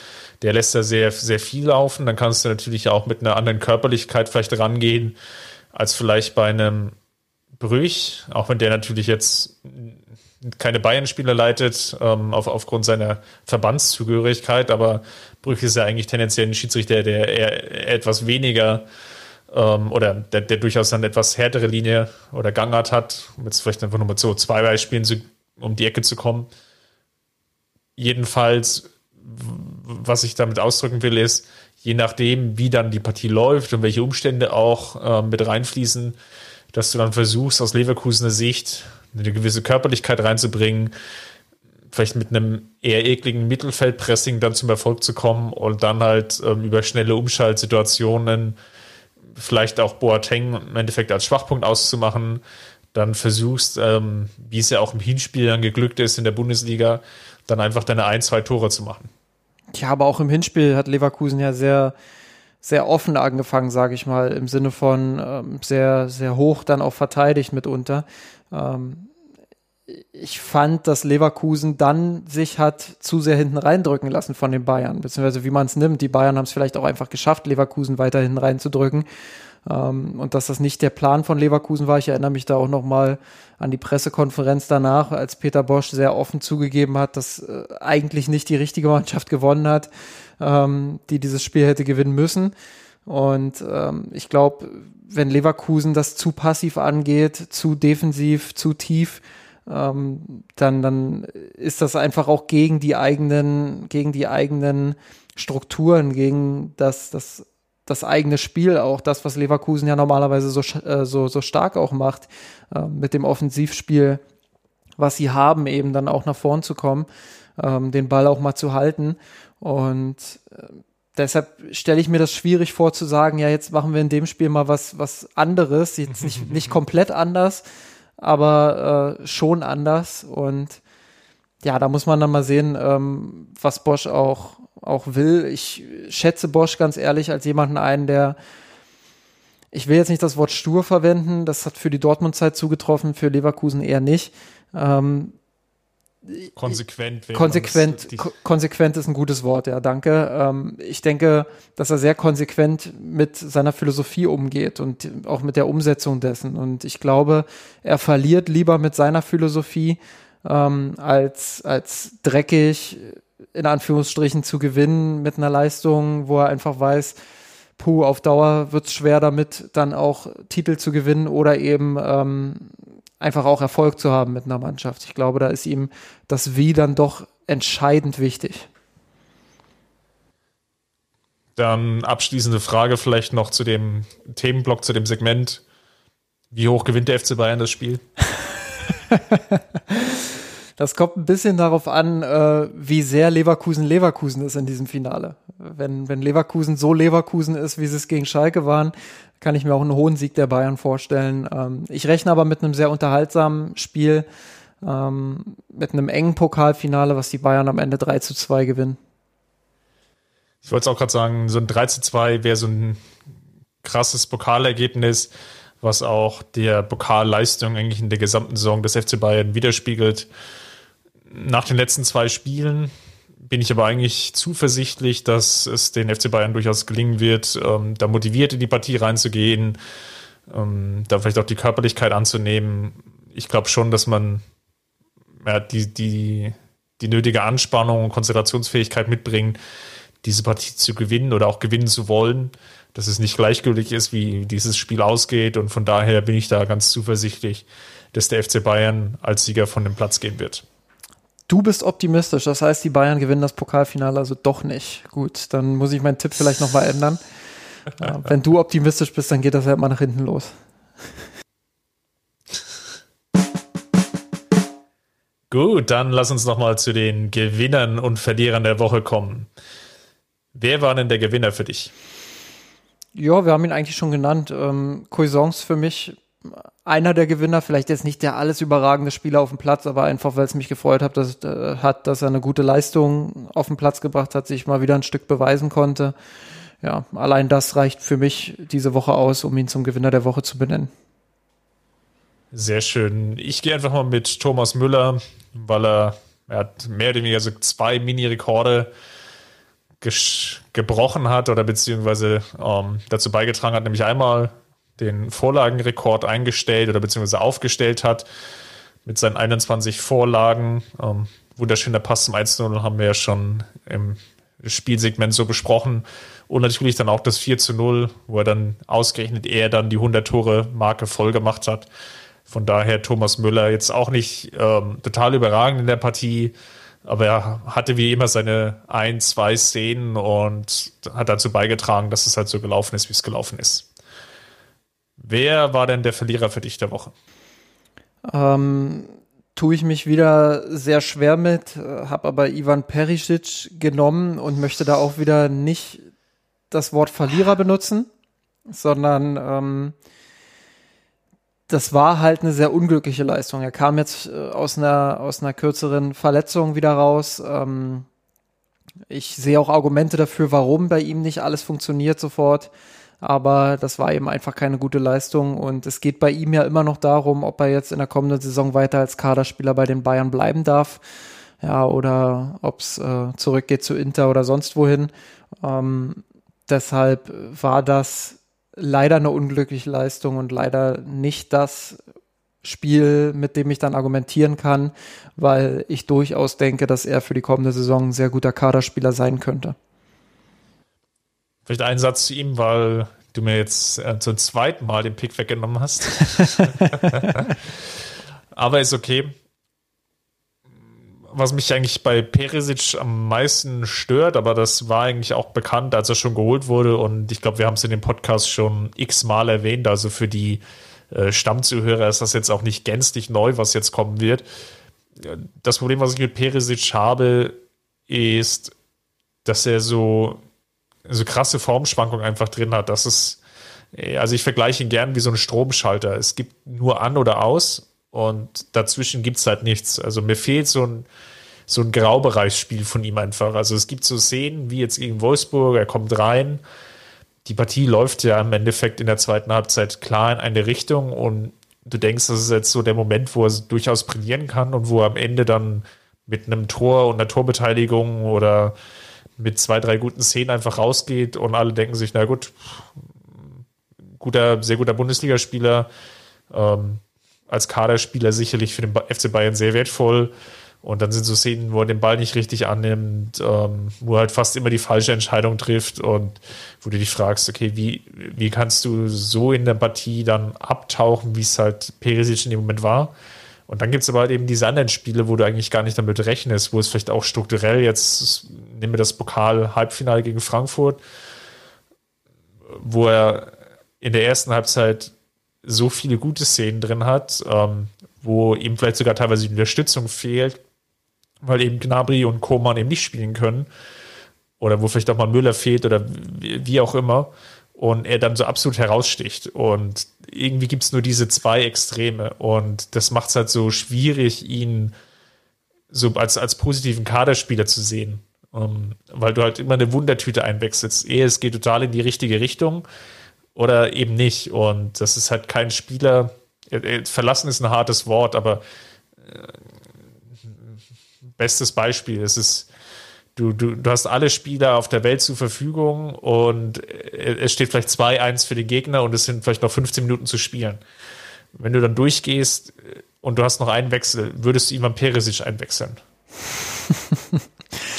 der lässt da sehr, sehr viel laufen. Dann kannst du natürlich auch mit einer anderen Körperlichkeit vielleicht rangehen als vielleicht bei einem Brüch, auch wenn der natürlich jetzt keine Bayern-Spieler leitet, ähm, auf, aufgrund seiner Verbandszugehörigkeit, aber Brüch ist ja eigentlich tendenziell ein Schiedsrichter, der eher etwas weniger ähm, oder der, der, durchaus eine etwas härtere Linie oder Gangart hat, um jetzt vielleicht einfach nur mit so zwei Beispielen zu, um die Ecke zu kommen. Jedenfalls, was ich damit ausdrücken will, ist, je nachdem, wie dann die Partie läuft und welche Umstände auch äh, mit reinfließen, dass du dann versuchst, aus Leverkusener Sicht eine gewisse Körperlichkeit reinzubringen, vielleicht mit einem eher ekligen Mittelfeldpressing dann zum Erfolg zu kommen und dann halt ähm, über schnelle Umschaltsituationen vielleicht auch Boateng im Endeffekt als Schwachpunkt auszumachen, dann versuchst, ähm, wie es ja auch im Hinspiel dann geglückt ist in der Bundesliga, dann einfach deine ein, zwei Tore zu machen. Ja, aber auch im Hinspiel hat Leverkusen ja sehr, sehr offen angefangen, sage ich mal, im Sinne von ähm, sehr, sehr hoch dann auch verteidigt mitunter. Ähm, ich fand, dass Leverkusen dann sich hat zu sehr hinten reindrücken lassen von den Bayern, beziehungsweise wie man es nimmt. Die Bayern haben es vielleicht auch einfach geschafft, Leverkusen weiter hinten reinzudrücken. Ähm, und dass das nicht der Plan von Leverkusen war. Ich erinnere mich da auch nochmal an die Pressekonferenz danach, als Peter Bosch sehr offen zugegeben hat, dass äh, eigentlich nicht die richtige Mannschaft gewonnen hat, ähm, die dieses Spiel hätte gewinnen müssen. Und ähm, ich glaube, wenn Leverkusen das zu passiv angeht, zu defensiv, zu tief, dann, dann ist das einfach auch gegen die eigenen, gegen die eigenen Strukturen, gegen das, das das eigene Spiel auch, das, was Leverkusen ja normalerweise so, äh, so, so stark auch macht, äh, mit dem Offensivspiel, was sie haben, eben dann auch nach vorn zu kommen, ähm, den Ball auch mal zu halten. Und äh, deshalb stelle ich mir das schwierig vor zu sagen, ja, jetzt machen wir in dem Spiel mal was, was anderes, jetzt nicht, nicht komplett anders, aber äh, schon anders. Und ja, da muss man dann mal sehen, ähm, was Bosch auch auch will. Ich schätze Bosch ganz ehrlich als jemanden ein, der ich will jetzt nicht das Wort stur verwenden, das hat für die Dortmund-Zeit zugetroffen, für Leverkusen eher nicht. Ähm, konsequent. Konsequent, ko konsequent ist ein gutes Wort, ja, danke. Ähm, ich denke, dass er sehr konsequent mit seiner Philosophie umgeht und auch mit der Umsetzung dessen. Und ich glaube, er verliert lieber mit seiner Philosophie ähm, als, als dreckig in Anführungsstrichen zu gewinnen mit einer Leistung, wo er einfach weiß, puh, auf Dauer wird es schwer damit, dann auch Titel zu gewinnen oder eben ähm, einfach auch Erfolg zu haben mit einer Mannschaft. Ich glaube, da ist ihm das Wie dann doch entscheidend wichtig. Dann abschließende Frage vielleicht noch zu dem Themenblock, zu dem Segment. Wie hoch gewinnt der FC Bayern das Spiel? Das kommt ein bisschen darauf an, äh, wie sehr Leverkusen Leverkusen ist in diesem Finale. Wenn, wenn Leverkusen so Leverkusen ist, wie sie es gegen Schalke waren, kann ich mir auch einen hohen Sieg der Bayern vorstellen. Ähm, ich rechne aber mit einem sehr unterhaltsamen Spiel, ähm, mit einem engen Pokalfinale, was die Bayern am Ende 3 zu 2 gewinnen. Ich wollte es auch gerade sagen, so ein 3 zu 2 wäre so ein krasses Pokalergebnis, was auch der Pokalleistung eigentlich in der gesamten Saison des FC Bayern widerspiegelt nach den letzten zwei Spielen bin ich aber eigentlich zuversichtlich, dass es den FC Bayern durchaus gelingen wird, ähm, da motiviert in die Partie reinzugehen, ähm, da vielleicht auch die Körperlichkeit anzunehmen. Ich glaube schon, dass man ja, die, die, die nötige Anspannung und Konzentrationsfähigkeit mitbringt, diese Partie zu gewinnen oder auch gewinnen zu wollen, dass es nicht gleichgültig ist, wie dieses Spiel ausgeht. Und von daher bin ich da ganz zuversichtlich, dass der FC Bayern als Sieger von dem Platz gehen wird. Du bist optimistisch, das heißt, die Bayern gewinnen das Pokalfinale also doch nicht. Gut, dann muss ich meinen Tipp vielleicht nochmal ändern. Ja, wenn du optimistisch bist, dann geht das halt mal nach hinten los. Gut, dann lass uns nochmal zu den Gewinnern und Verlierern der Woche kommen. Wer war denn der Gewinner für dich? Ja, wir haben ihn eigentlich schon genannt. Ähm, Cuisance für mich einer der Gewinner, vielleicht jetzt nicht der alles überragende Spieler auf dem Platz, aber einfach, weil es mich gefreut hat, dass, äh, hat, dass er eine gute Leistung auf den Platz gebracht hat, sich mal wieder ein Stück beweisen konnte. Ja, allein das reicht für mich diese Woche aus, um ihn zum Gewinner der Woche zu benennen. Sehr schön. Ich gehe einfach mal mit Thomas Müller, weil er, er hat mehr oder weniger so zwei Mini-Rekorde gebrochen hat oder beziehungsweise ähm, dazu beigetragen hat, nämlich einmal den Vorlagenrekord eingestellt oder beziehungsweise aufgestellt hat mit seinen 21 Vorlagen. Ähm, wunderschöner Pass zum 1-0 haben wir ja schon im Spielsegment so besprochen. Und natürlich dann auch das 4 zu 0, wo er dann ausgerechnet er dann die 100 Tore Marke voll gemacht hat. Von daher Thomas Müller jetzt auch nicht ähm, total überragend in der Partie, aber er hatte wie immer seine ein, zwei Szenen und hat dazu beigetragen, dass es halt so gelaufen ist, wie es gelaufen ist. Wer war denn der Verlierer für dich der Woche? Ähm, tue ich mich wieder sehr schwer mit, äh, habe aber Ivan Perisic genommen und möchte da auch wieder nicht das Wort Verlierer benutzen, sondern ähm, das war halt eine sehr unglückliche Leistung. Er kam jetzt äh, aus einer aus einer kürzeren Verletzung wieder raus. Ähm, ich sehe auch Argumente dafür, warum bei ihm nicht alles funktioniert sofort aber das war eben einfach keine gute Leistung und es geht bei ihm ja immer noch darum, ob er jetzt in der kommenden Saison weiter als Kaderspieler bei den Bayern bleiben darf, ja, oder ob es äh, zurückgeht zu Inter oder sonst wohin. Ähm, deshalb war das leider eine unglückliche Leistung und leider nicht das Spiel, mit dem ich dann argumentieren kann, weil ich durchaus denke, dass er für die kommende Saison ein sehr guter Kaderspieler sein könnte. Vielleicht einen Satz zu ihm, weil du mir jetzt äh, zum zweiten Mal den Pick weggenommen hast. aber ist okay. Was mich eigentlich bei Perisic am meisten stört, aber das war eigentlich auch bekannt, als er schon geholt wurde. Und ich glaube, wir haben es in dem Podcast schon x-mal erwähnt. Also für die äh, Stammzuhörer ist das jetzt auch nicht gänzlich neu, was jetzt kommen wird. Das Problem, was ich mit Perisic habe, ist, dass er so so krasse Formschwankungen einfach drin hat. Das ist, also ich vergleiche ihn gern wie so ein Stromschalter. Es gibt nur an oder aus und dazwischen gibt es halt nichts. Also mir fehlt so ein, so ein Graubereichsspiel von ihm einfach. Also es gibt so Szenen wie jetzt gegen Wolfsburg, er kommt rein. Die Partie läuft ja im Endeffekt in der zweiten Halbzeit klar in eine Richtung und du denkst, das ist jetzt so der Moment, wo er durchaus brillieren kann und wo er am Ende dann mit einem Tor und einer Torbeteiligung oder mit zwei, drei guten Szenen einfach rausgeht und alle denken sich, na gut, guter, sehr guter Bundesligaspieler, ähm, als Kaderspieler sicherlich für den FC Bayern sehr wertvoll. Und dann sind so Szenen, wo er den Ball nicht richtig annimmt, ähm, wo er halt fast immer die falsche Entscheidung trifft und wo du dich fragst, okay, wie, wie kannst du so in der Partie dann abtauchen, wie es halt Perisic in dem Moment war? Und dann gibt es aber halt eben diese anderen Spiele, wo du eigentlich gar nicht damit rechnest, wo es vielleicht auch strukturell jetzt, nehmen wir das Pokal-Halbfinale gegen Frankfurt, wo er in der ersten Halbzeit so viele gute Szenen drin hat, ähm, wo ihm vielleicht sogar teilweise die Unterstützung fehlt, weil eben Gnabry und Koman eben nicht spielen können. Oder wo vielleicht auch mal Müller fehlt oder wie auch immer. Und er dann so absolut heraussticht. Und irgendwie gibt es nur diese zwei Extreme. Und das macht es halt so schwierig, ihn so als, als positiven Kaderspieler zu sehen. Um, ähm, weil du halt immer eine Wundertüte einwechselst. Ehe es geht total in die richtige Richtung oder eben nicht. Und das ist halt kein Spieler. Verlassen ist ein hartes Wort, aber äh, bestes Beispiel. Es ist, du, du, du hast alle Spieler auf der Welt zur Verfügung und es steht vielleicht 2-1 für den Gegner und es sind vielleicht noch 15 Minuten zu spielen. Wenn du dann durchgehst und du hast noch einen Wechsel, würdest du Ivan Perisic einwechseln?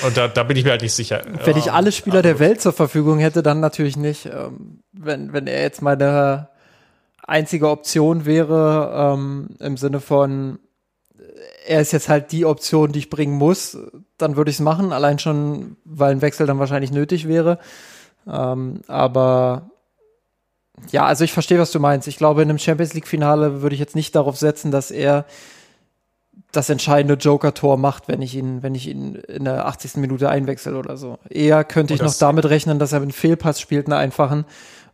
Und da, da bin ich mir halt nicht sicher. Wenn ich alle Spieler der Welt zur Verfügung hätte, dann natürlich nicht. Ähm, wenn, wenn er jetzt meine einzige Option wäre, ähm, im Sinne von, er ist jetzt halt die Option, die ich bringen muss, dann würde ich es machen, allein schon, weil ein Wechsel dann wahrscheinlich nötig wäre. Ähm, aber ja, also ich verstehe, was du meinst. Ich glaube, in einem Champions League-Finale würde ich jetzt nicht darauf setzen, dass er das entscheidende Joker-Tor macht, wenn ich ihn, wenn ich ihn in der 80. Minute einwechsel oder so. Eher könnte ich noch damit rechnen, dass er einen Fehlpass spielt, einen einfachen,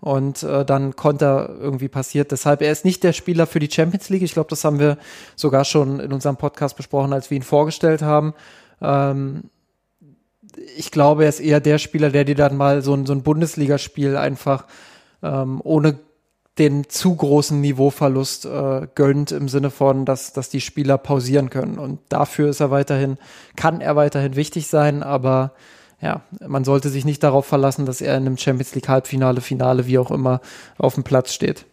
und äh, dann Konter irgendwie passiert. Deshalb, er ist nicht der Spieler für die Champions League. Ich glaube, das haben wir sogar schon in unserem Podcast besprochen, als wir ihn vorgestellt haben. Ähm, ich glaube, er ist eher der Spieler, der dir dann mal so ein, so ein Bundesligaspiel einfach ähm, ohne den zu großen Niveauverlust äh, gönnt im Sinne von, dass, dass die Spieler pausieren können. Und dafür ist er weiterhin, kann er weiterhin wichtig sein, aber ja, man sollte sich nicht darauf verlassen, dass er in einem Champions League Halbfinale, Finale, wie auch immer, auf dem Platz steht.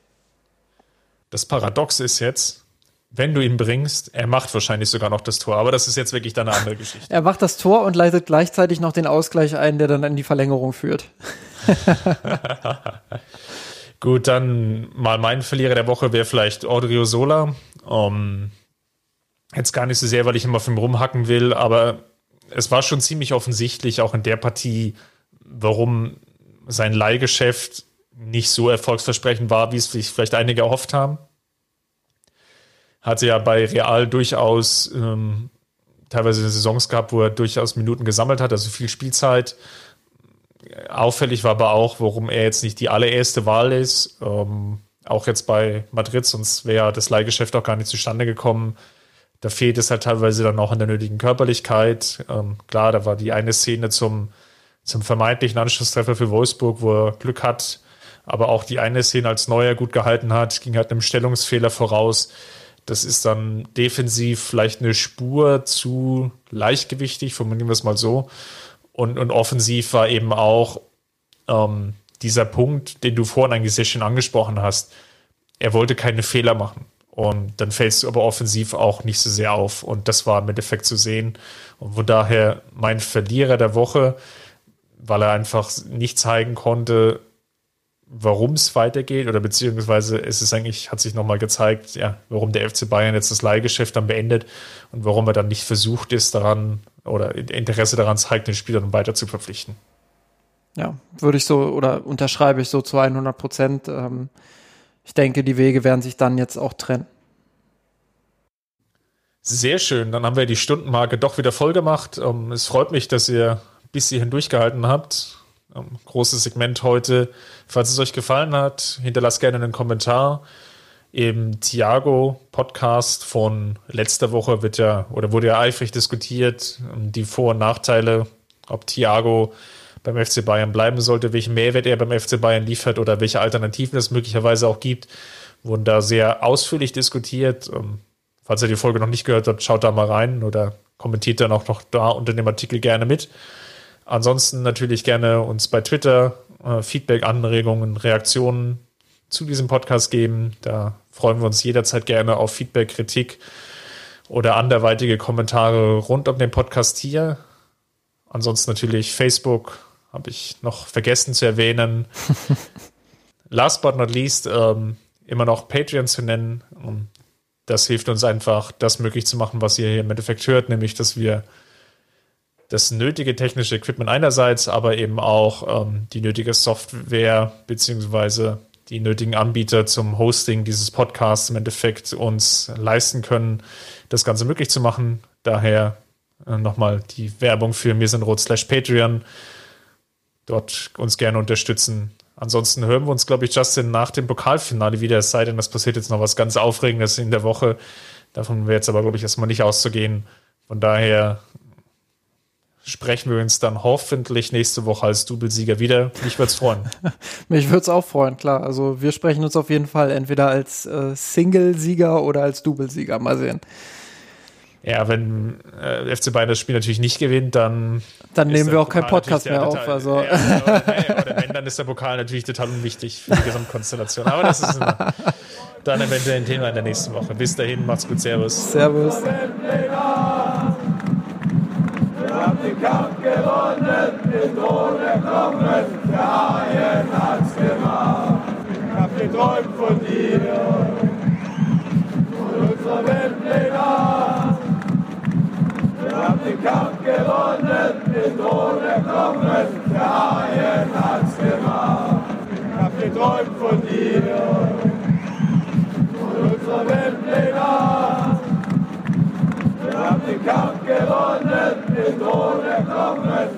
Das Paradox ist jetzt, wenn du ihn bringst, er macht wahrscheinlich sogar noch das Tor, aber das ist jetzt wirklich dann eine andere Geschichte. er macht das Tor und leitet gleichzeitig noch den Ausgleich ein, der dann in die Verlängerung führt. Gut, dann mal mein Verlierer der Woche wäre vielleicht Audrio Sola. Um, jetzt gar nicht so sehr, weil ich immer von ihm rumhacken will, aber es war schon ziemlich offensichtlich, auch in der Partie, warum sein Leihgeschäft nicht so erfolgsversprechend war, wie es vielleicht einige erhofft haben. Hatte ja bei Real durchaus ähm, teilweise Saisons gehabt, wo er durchaus Minuten gesammelt hat, also viel Spielzeit. Auffällig war aber auch, warum er jetzt nicht die allererste Wahl ist. Ähm, auch jetzt bei Madrid, sonst wäre das Leihgeschäft auch gar nicht zustande gekommen. Da fehlt es halt teilweise dann auch an der nötigen Körperlichkeit. Ähm, klar, da war die eine Szene zum, zum vermeintlichen Anschlusstreffer für Wolfsburg, wo er Glück hat, aber auch die eine Szene als Neuer gut gehalten hat, ging halt einem Stellungsfehler voraus. Das ist dann defensiv vielleicht eine Spur zu leichtgewichtig, formulieren wir es mal so. Und, und offensiv war eben auch ähm, dieser Punkt, den du vorhin eigentlich schon angesprochen hast. Er wollte keine Fehler machen. Und dann fällst du aber offensiv auch nicht so sehr auf. Und das war im Endeffekt zu sehen. Und von daher mein Verlierer der Woche, weil er einfach nicht zeigen konnte, warum es weitergeht oder beziehungsweise ist es eigentlich, hat sich nochmal gezeigt, ja, warum der FC Bayern jetzt das Leihgeschäft dann beendet und warum er dann nicht versucht ist, daran oder Interesse daran zeigt, den Spieler dann weiter zu verpflichten. Ja, würde ich so oder unterschreibe ich so zu 100 Prozent. Ähm, ich denke, die Wege werden sich dann jetzt auch trennen. Sehr schön, dann haben wir die Stundenmarke doch wieder voll gemacht. Ähm, es freut mich, dass ihr bis hierhin durchgehalten habt. Ähm, großes Segment heute. Falls es euch gefallen hat, hinterlasst gerne einen Kommentar. Im Thiago Podcast von letzter Woche wird ja oder wurde ja eifrig diskutiert, ähm, die Vor- und Nachteile, ob Thiago beim FC Bayern bleiben sollte, welchen Mehrwert er beim FC Bayern liefert oder welche Alternativen es möglicherweise auch gibt, wurden da sehr ausführlich diskutiert. Ähm, falls ihr die Folge noch nicht gehört habt, schaut da mal rein oder kommentiert dann auch noch da unter dem Artikel gerne mit. Ansonsten natürlich gerne uns bei Twitter äh, Feedback, Anregungen, Reaktionen zu diesem Podcast geben. Da freuen wir uns jederzeit gerne auf Feedback, Kritik oder anderweitige Kommentare rund um den Podcast hier. Ansonsten natürlich Facebook, habe ich noch vergessen zu erwähnen. Last but not least, ähm, immer noch Patreon zu nennen. Das hilft uns einfach, das möglich zu machen, was ihr hier im Endeffekt hört, nämlich, dass wir das nötige technische Equipment einerseits, aber eben auch ähm, die nötige Software beziehungsweise die nötigen Anbieter zum Hosting dieses Podcasts im Endeffekt uns leisten können, das Ganze möglich zu machen. Daher äh, nochmal die Werbung für mir sind rot slash Patreon. Dort uns gerne unterstützen. Ansonsten hören wir uns, glaube ich, Justin nach dem Pokalfinale wieder, es sei denn, das passiert jetzt noch was ganz Aufregendes in der Woche. Davon wäre jetzt aber, glaube ich, erstmal nicht auszugehen. Von daher sprechen wir uns dann hoffentlich nächste Woche als Doublesieger wieder. Mich würde es freuen. Mich würde es auch freuen, klar. Also wir sprechen uns auf jeden Fall entweder als äh, Single-Sieger oder als Doublesieger. Mal sehen. Ja, wenn äh, FC Bayern das Spiel natürlich nicht gewinnt, dann. Dann nehmen wir auch keinen Podcast mehr auf. Total, also. Ja, oder, oder, wenn, dann ist der Pokal natürlich total unwichtig für die Gesamtkonstellation. Aber das ist immer, dann eventuell ein Thema in der nächsten Woche. Bis dahin, macht's gut, Servus. Servus. Wir haben den Kampf gewonnen, den Thron erklommen, der Haien hat's gemacht. Ich hab geträumt von dir, von unserer Weltpläne. Wir haben den Kampf gewonnen, den Thron erklommen, der Haien hat's gemacht. Ich hab geträumt von dir, von unserer Weltpläne. Wir haben den Kampf gewonnen, den Thron erklommen,